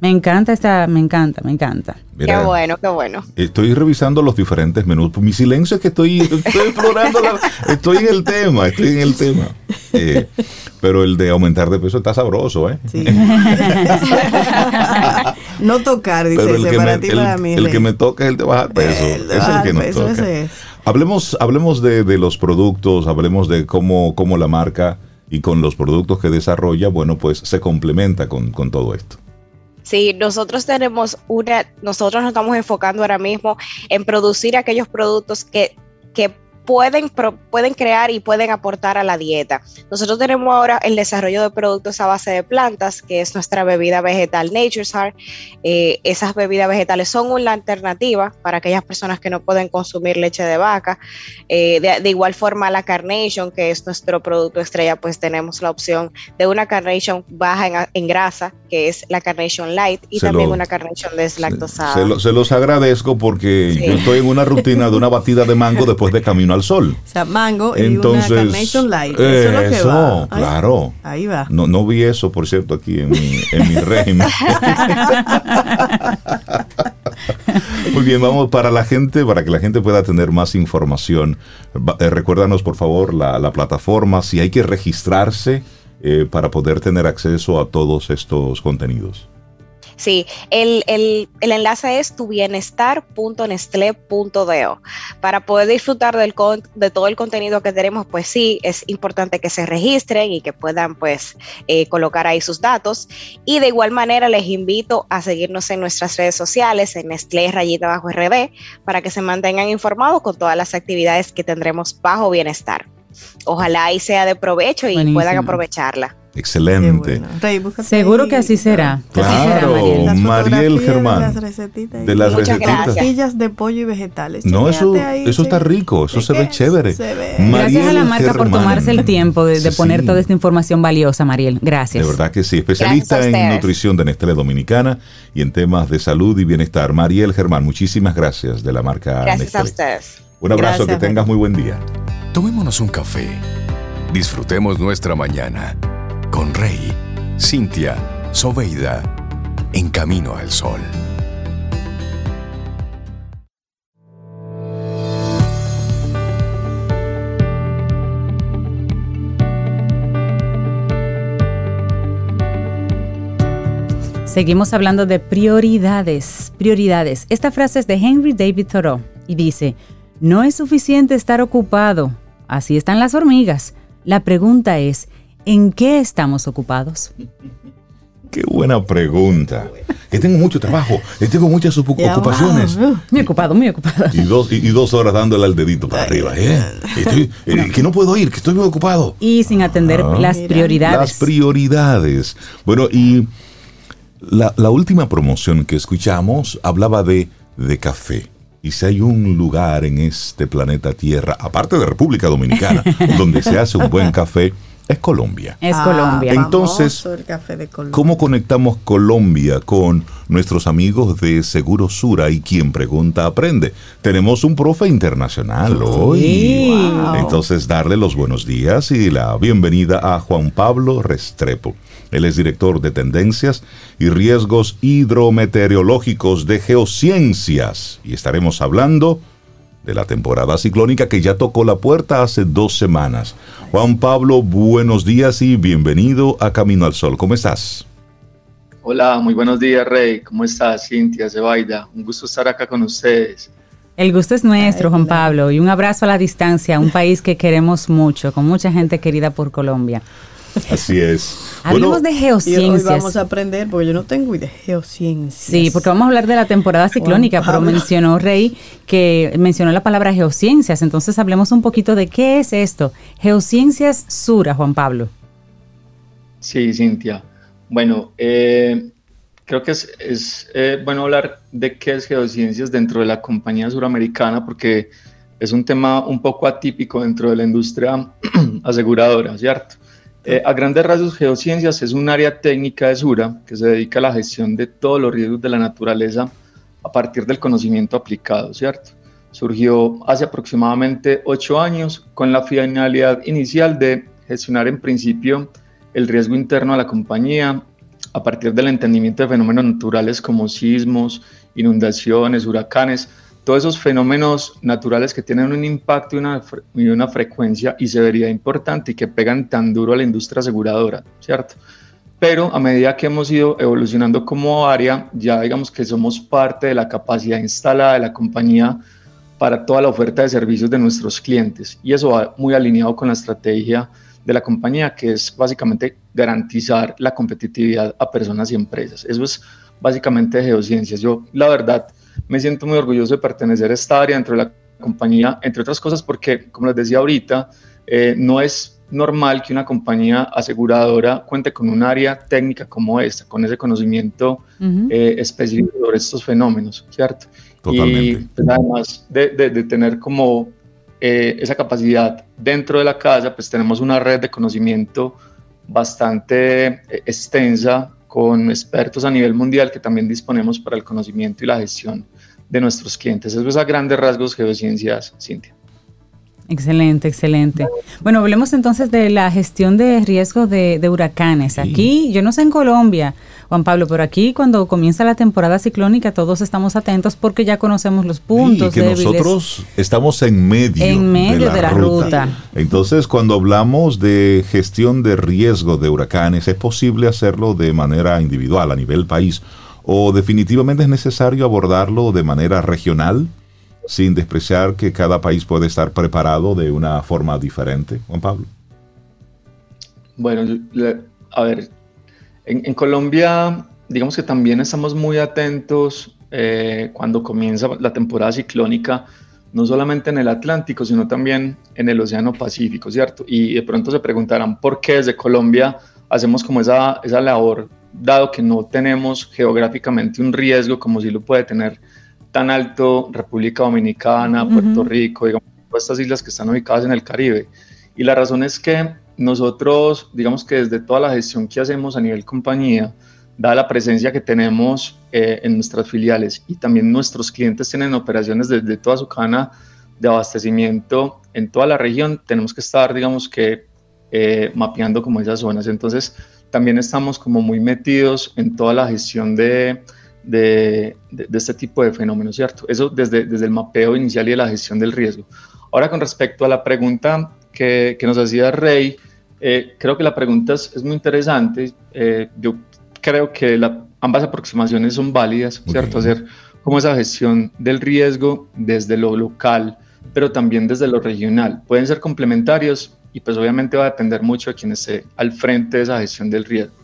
Me encanta esta, me encanta, me encanta. qué bueno, qué bueno. Estoy revisando los diferentes menús. Mi silencio es que estoy, estoy explorando, estoy en el tema, estoy en el tema. Eh, pero el de aumentar de peso está sabroso, ¿eh? Sí. no tocar, dice pero el para ti, para mí. El que me toca es el de bajar peso. es el que nos toca. Hablemos, hablemos de, de, los productos, hablemos de cómo, cómo la marca y con los productos que desarrolla, bueno, pues se complementa con, con todo esto. Sí, nosotros tenemos una, nosotros nos estamos enfocando ahora mismo en producir aquellos productos que, que pueden, pueden crear y pueden aportar a la dieta. Nosotros tenemos ahora el desarrollo de productos a base de plantas, que es nuestra bebida vegetal Nature's Heart. Eh, esas bebidas vegetales son una alternativa para aquellas personas que no pueden consumir leche de vaca. Eh, de, igual forma, la Carnation, que es nuestro producto estrella, pues tenemos la opción de una Carnation baja en, grasa, que es la Carnation Light, y también una Carnation deslactosada. Se, se, los agradezco porque yo estoy en una rutina de una batida de mango después de camino al sol. O sea, mango y una Carnation Light. Eso, es lo que va. claro. Ahí va. No, no vi eso, por cierto, aquí en mi, en mi régimen. Muy bien, vamos para la gente, para que la gente pueda tener más información. Eh, recuérdanos, por favor, la, la, plataforma, si hay que registrarse eh, para poder tener acceso a todos estos contenidos. Sí, el, el, el enlace es tubienestar.nestle.do. Para poder disfrutar del, de todo el contenido que tenemos, pues sí, es importante que se registren y que puedan pues eh, colocar ahí sus datos. Y de igual manera les invito a seguirnos en nuestras redes sociales, en Nestlé Rayita Bajo RD, para que se mantengan informados con todas las actividades que tendremos bajo bienestar. Ojalá y sea de provecho y puedan aprovecharla. Excelente. Seguro que así será. Claro, Mariel Germán. De las recetitas. De las recetitas. de pollo y vegetales. No, eso, eso está rico, eso se ve chévere. Gracias a la marca por tomarse el tiempo de, poner toda esta información valiosa, Mariel. Gracias. De verdad que sí. Especialista en nutrición de Nestlé Dominicana y en temas de salud y bienestar. Mariel Germán, muchísimas gracias de la marca Gracias a ustedes. Un abrazo, que tengas muy buen día. Tomémonos un café. Disfrutemos nuestra mañana con Rey, Cintia, Soveida, en camino al sol. Seguimos hablando de prioridades, prioridades. Esta frase es de Henry David Thoreau y dice, no es suficiente estar ocupado, así están las hormigas. La pregunta es, ¿En qué estamos ocupados? Qué buena pregunta. Que tengo mucho trabajo, que tengo muchas ocupaciones. Muy ocupado, muy ocupado. Y dos, y, dos horas dándole al dedito para arriba. ¿eh? eh que no puedo ir, que estoy muy ocupado. Y sin atender ah. las prioridades. Las prioridades. Bueno, y la, la, última promoción que escuchamos hablaba de, de café. Y si hay un lugar en este planeta Tierra, aparte de República Dominicana, donde se hace un buen café, es Colombia. Es Colombia. Ah, Entonces, ¿cómo conectamos Colombia con nuestros amigos de Seguro Sura y quien pregunta aprende? Tenemos un profe internacional hoy. Entonces, darle los buenos días y la bienvenida a Juan Pablo Restrepo. Él es director de Tendencias y Riesgos Hidrometeorológicos de Geociencias y estaremos hablando de la temporada ciclónica que ya tocó la puerta hace dos semanas. Juan Pablo, buenos días y bienvenido a Camino al Sol. ¿Cómo estás? Hola, muy buenos días, Rey. ¿Cómo estás, Cintia, Zebaida? Un gusto estar acá con ustedes. El gusto es nuestro, Juan Pablo, y un abrazo a la distancia, un país que queremos mucho, con mucha gente querida por Colombia. Así es. Hablemos de geociencias. hoy vamos a aprender, porque yo no tengo idea de geociencias. Sí, porque vamos a hablar de la temporada ciclónica, pero mencionó Rey que mencionó la palabra geociencias. Entonces hablemos un poquito de qué es esto. Geociencias Sura, Juan Pablo. Sí, Cintia. Bueno, eh, creo que es, es eh, bueno hablar de qué es geociencias dentro de la compañía suramericana, porque es un tema un poco atípico dentro de la industria aseguradora, ¿cierto? Eh, a grandes rasgos, geociencias es un área técnica de Sura que se dedica a la gestión de todos los riesgos de la naturaleza a partir del conocimiento aplicado, ¿cierto? Surgió hace aproximadamente ocho años con la finalidad inicial de gestionar en principio el riesgo interno a la compañía a partir del entendimiento de fenómenos naturales como sismos, inundaciones, huracanes, todos esos fenómenos naturales que tienen un impacto y una, y una frecuencia y severidad importante y que pegan tan duro a la industria aseguradora, ¿cierto? Pero a medida que hemos ido evolucionando como área, ya digamos que somos parte de la capacidad instalada de la compañía para toda la oferta de servicios de nuestros clientes. Y eso va muy alineado con la estrategia de la compañía, que es básicamente garantizar la competitividad a personas y empresas. Eso es básicamente geociencias. Yo, la verdad, me siento muy orgulloso de pertenecer a esta área dentro de la compañía, entre otras cosas porque, como les decía ahorita, eh, no es normal que una compañía aseguradora cuente con un área técnica como esta, con ese conocimiento eh, específico sobre estos fenómenos, ¿cierto? Totalmente. Y pues, además de, de, tener como eh, esa capacidad dentro de la casa, pues tenemos una red de conocimiento bastante extensa con expertos a nivel mundial que también disponemos para el conocimiento y la gestión de nuestros clientes. Eso es grandes rasgos geociencias, Cintia. Excelente, excelente. Bueno, hablemos entonces de la gestión de riesgo de, huracanes. Aquí, yo no sé en Colombia, Juan Pablo, pero aquí cuando comienza la temporada ciclónica todos estamos atentos porque ya conocemos los puntos. Y que nosotros estamos en medio, en medio de la, ruta. Entonces, cuando hablamos de gestión de riesgo de huracanes, ¿es posible hacerlo de manera individual a nivel país? ¿O definitivamente es necesario abordarlo de manera regional? Sin despreciar que cada país puede estar preparado de una forma diferente, Juan Pablo. Bueno, a ver, en, Colombia, digamos que también estamos muy atentos eh, cuando comienza la temporada ciclónica, no solamente en el Atlántico, sino también en el Océano Pacífico, ¿cierto? Y de pronto se preguntarán por qué desde Colombia hacemos como esa, esa labor, dado que no tenemos geográficamente un riesgo como si lo puede tener tan alto República Dominicana, Puerto Rico, digamos, todas estas islas que están ubicadas en el Caribe. Y la razón es que nosotros, digamos que desde toda la gestión que hacemos a nivel compañía, dada la presencia que tenemos eh, en nuestras filiales y también nuestros clientes tienen operaciones desde toda su cadena de abastecimiento en toda la región, tenemos que estar, digamos que, eh, mapeando como esas zonas. Entonces, también estamos como muy metidos en toda la gestión de, de, este tipo de fenómenos, ¿cierto? Eso desde, desde el mapeo inicial y de la gestión del riesgo. Ahora, con respecto a la pregunta que, que nos hacía Rey, eh, creo que la pregunta es, muy interesante. Eh, yo creo que la, ambas aproximaciones son válidas, ¿cierto? Hacer como esa gestión del riesgo desde lo local, pero también desde lo regional. Pueden ser complementarios y pues obviamente va a depender mucho de quien esté al frente de esa gestión del riesgo.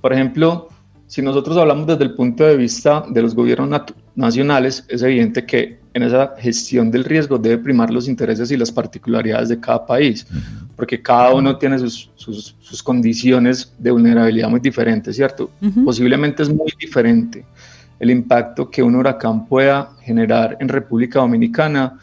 Por ejemplo, si nosotros hablamos desde el punto de vista de los gobiernos nacionales, es evidente que en esa gestión del riesgo debe primar los intereses y las particularidades de cada país, porque cada uno tiene sus, sus, condiciones de vulnerabilidad muy diferentes, ¿cierto? Posiblemente es muy diferente el impacto que un huracán pueda generar en República Dominicana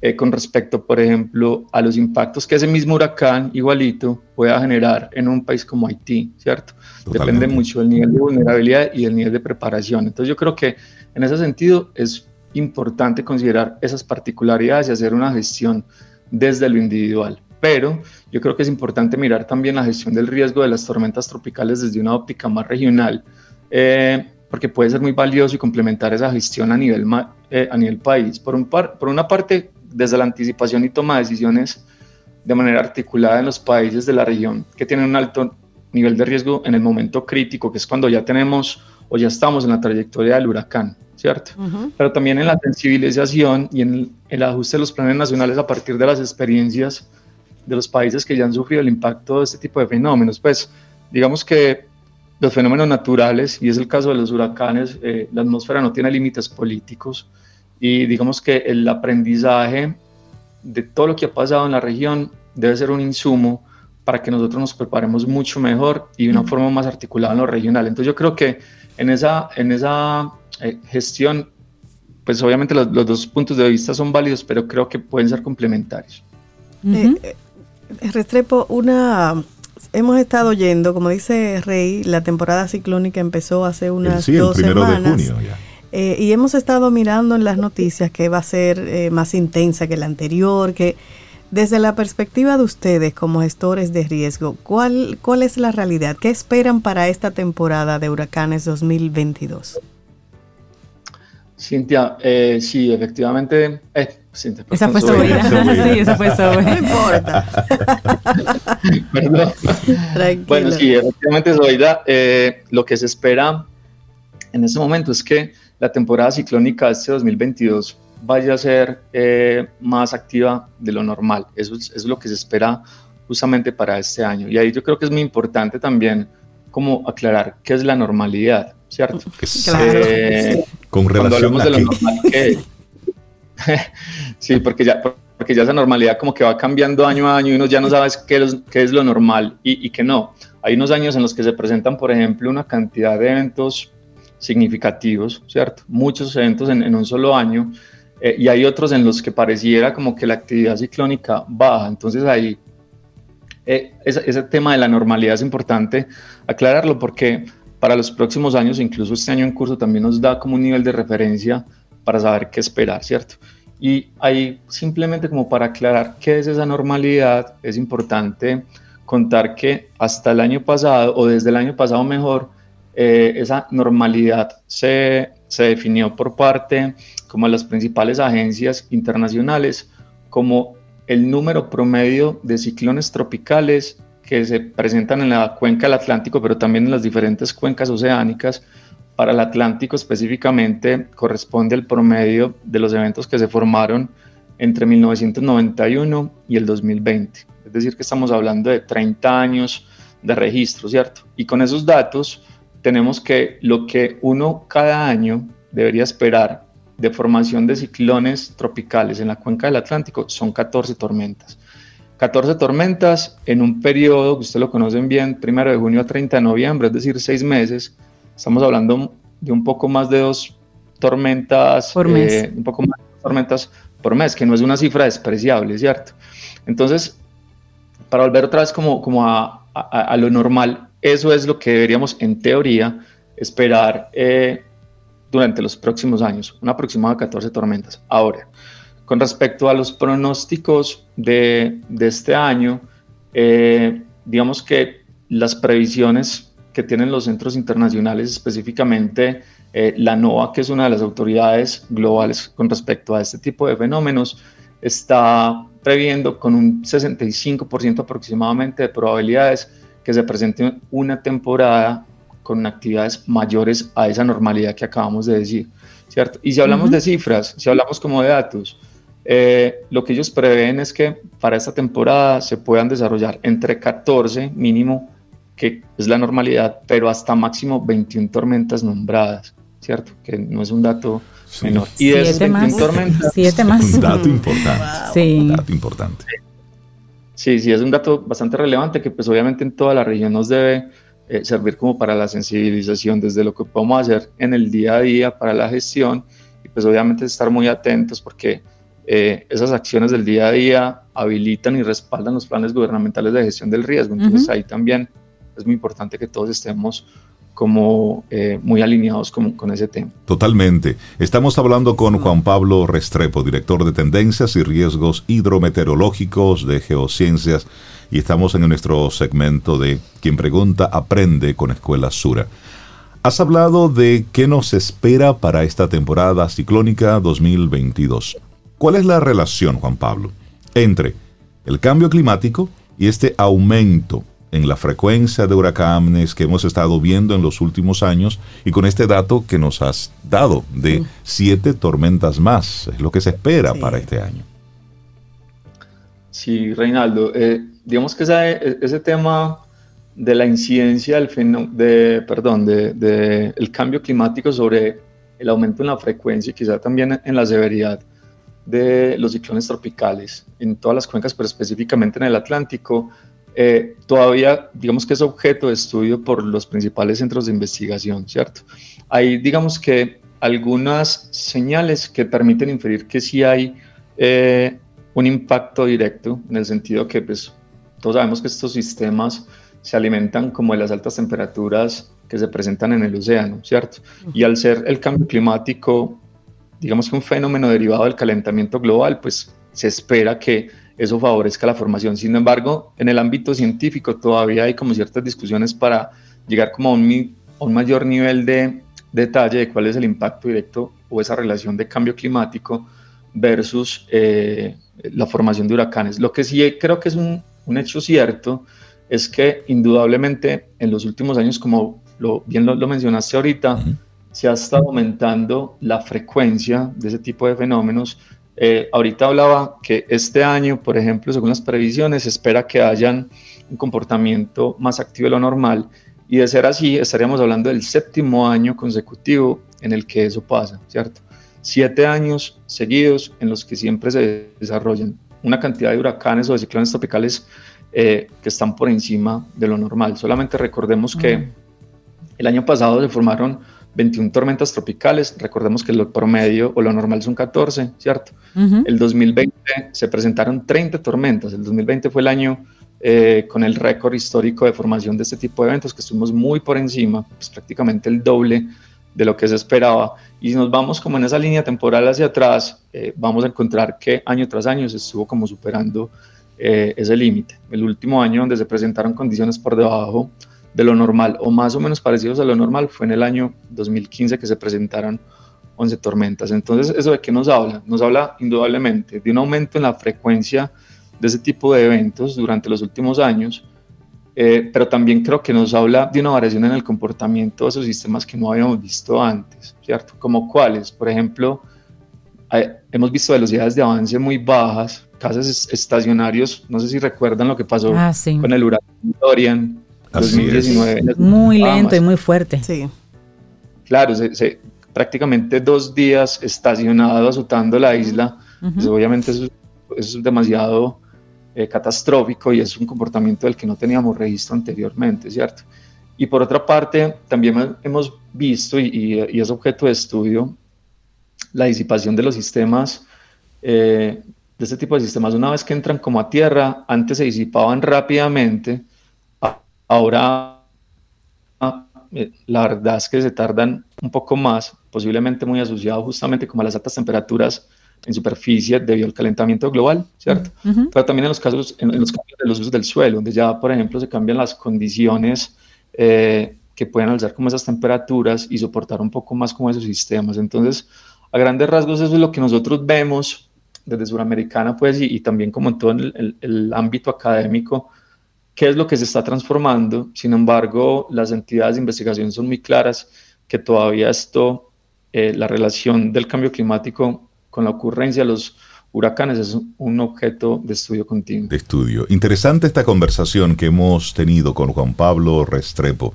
eh, con respecto, por ejemplo, a los impactos que ese mismo huracán igualito pueda generar en un país como Haití, ¿cierto? Depende mucho del nivel de vulnerabilidad y del nivel de preparación. Entonces yo creo que en ese sentido es importante considerar esas particularidades y hacer una gestión desde lo individual. Pero yo creo que es importante mirar también la gestión del riesgo de las tormentas tropicales desde una óptica más regional, eh, porque puede ser muy valioso y complementar esa gestión a nivel, eh, a nivel país. Por, un par, por una parte, desde la anticipación y toma de decisiones de manera articulada en los países de la región que tienen un alto nivel de riesgo en el momento crítico, que es cuando ya tenemos o ya estamos en la trayectoria del huracán, ¿cierto? Pero también en la sensibilización y en el, ajuste de los planes nacionales a partir de las experiencias de los países que ya han sufrido el impacto de este tipo de fenómenos. Pues digamos que los fenómenos naturales, y es el caso de los huracanes, eh, la atmósfera no tiene límites políticos y digamos que el aprendizaje de todo lo que ha pasado en la región debe ser un insumo para que nosotros nos preparemos mucho mejor y de una forma más articulada en lo regional. Entonces yo creo que en esa, en esa eh, gestión, pues obviamente los, dos puntos de vista son válidos, pero creo que pueden ser complementarios. Eh, eh, Restrepo, una hemos estado yendo, como dice Rey, la temporada ciclónica empezó hace unas dos semanas. y hemos estado mirando en las noticias que va a ser más intensa que la anterior, que desde la perspectiva de ustedes como gestores de riesgo, ¿cuál, cuál es la realidad? ¿Qué esperan para esta temporada de huracanes 2022? Cintia, eh, sí, efectivamente. Eh, Cintia, esa fue su vida. sí, esa fue su No importa. Perdón. Bueno, sí, efectivamente, Zoida, eh, lo que se espera en este momento es que la temporada ciclónica de este 2022 vaya a ser eh, más activa de lo normal. Eso es, lo que se espera justamente para este año. Y ahí yo creo que es muy importante también como aclarar qué es la normalidad, ¿cierto? Claro. Eh, Con relación a de lo normal sí, porque ya, porque ya esa normalidad como que va cambiando año a año y uno ya no sabe qué es, qué es lo normal y, y qué no. Hay unos años en los que se presentan, por ejemplo, una cantidad de eventos significativos, ¿cierto? Muchos eventos en, en un solo año eh, y hay otros en los que pareciera como que la actividad ciclónica baja. Entonces ahí eh, ese, tema de la normalidad es importante aclararlo porque para los próximos años, incluso este año en curso, también nos da como un nivel de referencia para saber qué esperar, ¿cierto? Y ahí simplemente como para aclarar qué es esa normalidad, es importante contar que hasta el año pasado, o desde el año pasado mejor, eh, esa normalidad se, se definió por parte como las principales agencias internacionales como el número promedio de ciclones tropicales que se presentan en la cuenca del Atlántico, pero también en las diferentes cuencas oceánicas. Para el Atlántico específicamente corresponde al promedio de los eventos que se formaron entre 1991 y el 2020. Es decir, que estamos hablando de 30 años de registro, ¿cierto? Y con esos datos tenemos que lo que uno cada año debería esperar de formación de ciclones tropicales en la cuenca del Atlántico son 14 tormentas. 14 tormentas en un periodo que ustedes lo conocen bien, primero de junio a 30 de noviembre, es decir, seis meses. Estamos hablando de un poco más de dos tormentas por mes. Eh, un poco más de tormentas por mes, que no es una cifra despreciable, ¿cierto? Entonces, para volver otra vez como, como a, a, lo normal, eso es lo que deberíamos en teoría esperar eh, durante los próximos años, un aproximado de 14 tormentas. Ahora, con respecto a los pronósticos de, este año, eh, digamos que las previsiones que tienen los centros internacionales, específicamente eh, la NOAA, que es una de las autoridades globales con respecto a este tipo de fenómenos, está previendo con un 65% aproximadamente de probabilidades que se presente una temporada con actividades mayores a esa normalidad que acabamos de decir, ¿cierto? Y si hablamos de cifras, si hablamos como de datos, eh, lo que ellos prevén es que para esta temporada se puedan desarrollar entre 14 mínimo, que es la normalidad, pero hasta máximo 21 tormentas nombradas, ¿cierto? Que no es un dato menor. Y de esas 21 tormentas... Siete más. Un dato importante. Sí. Un dato importante. Sí, sí, es un dato bastante relevante que pues obviamente en toda la región nos debe eh, servir como para la sensibilización desde lo que podemos hacer en el día a día para la gestión y pues obviamente estar muy atentos porque eh, esas acciones del día a día habilitan y respaldan los planes gubernamentales de gestión del riesgo. Entonces ahí también es muy importante que todos estemos como eh, muy alineados con, ese tema. Totalmente. Estamos hablando con Juan Pablo Restrepo, director de Tendencias y Riesgos Hidrometeorológicos de Geociencias y estamos en nuestro segmento de Quien pregunta aprende con Escuela Sura. Has hablado de qué nos espera para esta temporada ciclónica 2022. ¿Cuál es la relación, Juan Pablo, entre el cambio climático y este aumento en la frecuencia de huracanes que hemos estado viendo en los últimos años y con este dato que nos has dado de mm. siete tormentas más, es lo que se espera para este año. Sí, Reinaldo, eh, digamos que ese, tema de la incidencia del de, perdón, de, el cambio climático sobre el aumento en la frecuencia y quizá también en la severidad de los ciclones tropicales en todas las cuencas, pero específicamente en el Atlántico, eh, todavía digamos que es objeto de estudio por los principales centros de investigación, ¿cierto? Hay digamos que algunas señales que permiten inferir que sí hay eh, un impacto directo, en el sentido que pues todos sabemos que estos sistemas se alimentan como de las altas temperaturas que se presentan en el océano, ¿cierto? Y al ser el cambio climático, digamos que un fenómeno derivado del calentamiento global, pues se espera que eso favorezca la formación. Sin embargo, en el ámbito científico todavía hay como ciertas discusiones para llegar como a un, mayor nivel de detalle de cuál es el impacto directo o esa relación de cambio climático versus eh, la formación de huracanes. Lo que sí creo que es un, hecho cierto es que indudablemente en los últimos años, como lo, bien lo, mencionaste ahorita, se ha estado aumentando la frecuencia de ese tipo de fenómenos eh, ahorita hablaba que este año, por ejemplo, según las previsiones, se espera que hayan un comportamiento más activo de lo normal y de ser así, estaríamos hablando del séptimo año consecutivo en el que eso pasa, ¿cierto? Siete años seguidos en los que siempre se desarrollan una cantidad de huracanes o de ciclones tropicales eh, que están por encima de lo normal. Solamente recordemos que el año pasado se formaron 21 tormentas tropicales, recordemos que lo promedio o lo normal son 14, ¿cierto? El 2020 se presentaron 30 tormentas, el 2020 fue el año eh, con el récord histórico de formación de este tipo de eventos, que estuvimos muy por encima, pues prácticamente el doble de lo que se esperaba. Y si nos vamos como en esa línea temporal hacia atrás, eh, vamos a encontrar que año tras año se estuvo como superando eh, ese límite. El último año donde se presentaron condiciones por debajo de lo normal o más o menos parecidos a lo normal fue en el año 2015 que se presentaron 11 tormentas. Entonces, ¿eso de qué nos habla? Nos habla indudablemente de un aumento en la frecuencia de ese tipo de eventos durante los últimos años, eh, pero también creo que nos habla de una variación en el comportamiento de esos sistemas que no habíamos visto antes, ¿cierto? Como cuáles, por ejemplo, hemos visto velocidades de avance muy bajas, casos estacionarios, no sé si recuerdan lo que pasó ah, con el huracán Dorian, 2019. Muy lento y muy fuerte. Sí. Claro, prácticamente dos días estacionado azotando la isla. Pues obviamente eso, es demasiado eh, catastrófico y es un comportamiento del que no teníamos registro anteriormente, ¿cierto? Y por otra parte, también hemos visto, y, es objeto de estudio, la disipación de los sistemas, eh, de este tipo de sistemas. Una vez que entran como a tierra, antes se disipaban rápidamente, Ahora, eh, la verdad es que se tardan un poco más, posiblemente muy asociado justamente como a las altas temperaturas en superficie debido al calentamiento global, ¿cierto? Pero también en los casos, en, los cambios de los usos del suelo, donde ya, por ejemplo, se cambian las condiciones eh, que pueden alzar como esas temperaturas y soportar un poco más como esos sistemas. Entonces, a grandes rasgos, eso es lo que nosotros vemos desde Suramericana, pues, y, también como en todo el ámbito académico, qué es lo que se está transformando. Sin embargo, las entidades de investigación son muy claras que todavía esto, eh, la relación del cambio climático con la ocurrencia de los huracanes es un objeto de estudio continuo. De estudio. Interesante esta conversación que hemos tenido con Juan Pablo Restrepo.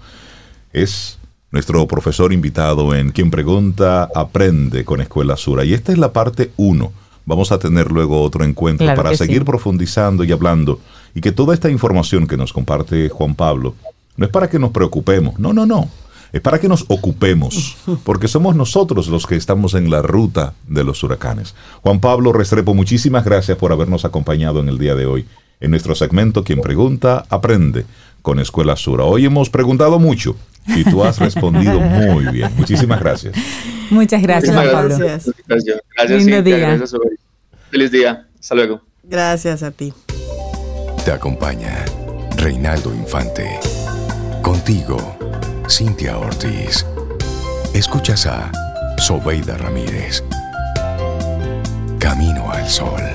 Es nuestro profesor invitado en Quien Pregunta Aprende con Escuela Sura. Y esta es la parte 1. Vamos a tener luego otro encuentro para seguir profundizando y hablando y que toda esta información que nos comparte Juan Pablo no es para que nos preocupemos, no, no, no, es para que nos ocupemos, porque somos nosotros los que estamos en la ruta de los huracanes. Juan Pablo Restrepo, muchísimas gracias por habernos acompañado en el día de hoy. En nuestro segmento, quien pregunta, aprende con Escuela Sura. Hoy hemos preguntado mucho y tú has respondido muy bien. Muchísimas gracias. Muchas gracias, Juan Pablo. Gracias. Gracias. gracias Feliz día. Hasta luego. Gracias a ti. Te acompaña Reinaldo Infante. Contigo, Cintia Ortiz. Escuchas a Sobeida Ramírez. Camino al Sol.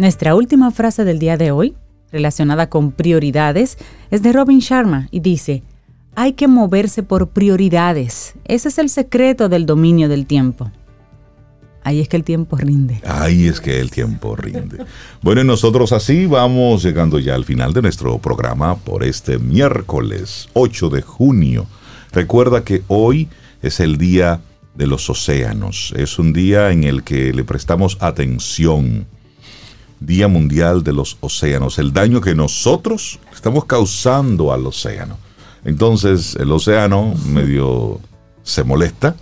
Nuestra última frase del día de hoy, relacionada con prioridades, es de Robin Sharma y dice, hay que moverse por prioridades. Ese es el secreto del dominio del tiempo. Ahí es que el tiempo rinde. Ahí es que el tiempo rinde. Bueno, nosotros así vamos llegando ya al final de nuestro programa por este miércoles 8 de junio. Recuerda que hoy es el día de los océanos. Es un día en el que le prestamos atención Día Mundial de los Océanos, el daño que nosotros estamos causando al océano. Entonces el océano medio se molesta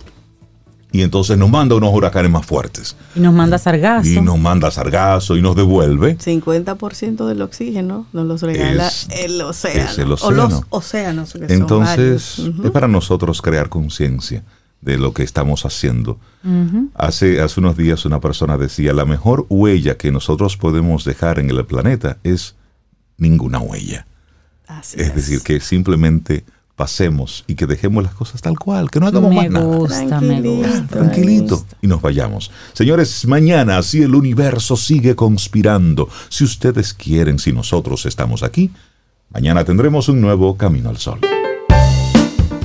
y entonces nos manda unos huracanes más fuertes. Y nos manda sargazo. Y nos manda sargazo y nos devuelve. 50% del oxígeno nos los regala el, océano, O los océanos. entonces es para nosotros crear conciencia de lo que estamos haciendo. hace, hace unos días una persona decía, la mejor huella que nosotros podemos dejar en el planeta es ninguna huella. es, decir, que simplemente pasemos y que dejemos las cosas tal cual, que no hagamos más nada. me gusta. Tranquilito y nos vayamos. Señores, mañana si el universo sigue conspirando, si ustedes quieren, si nosotros estamos aquí, mañana tendremos un nuevo Camino al Sol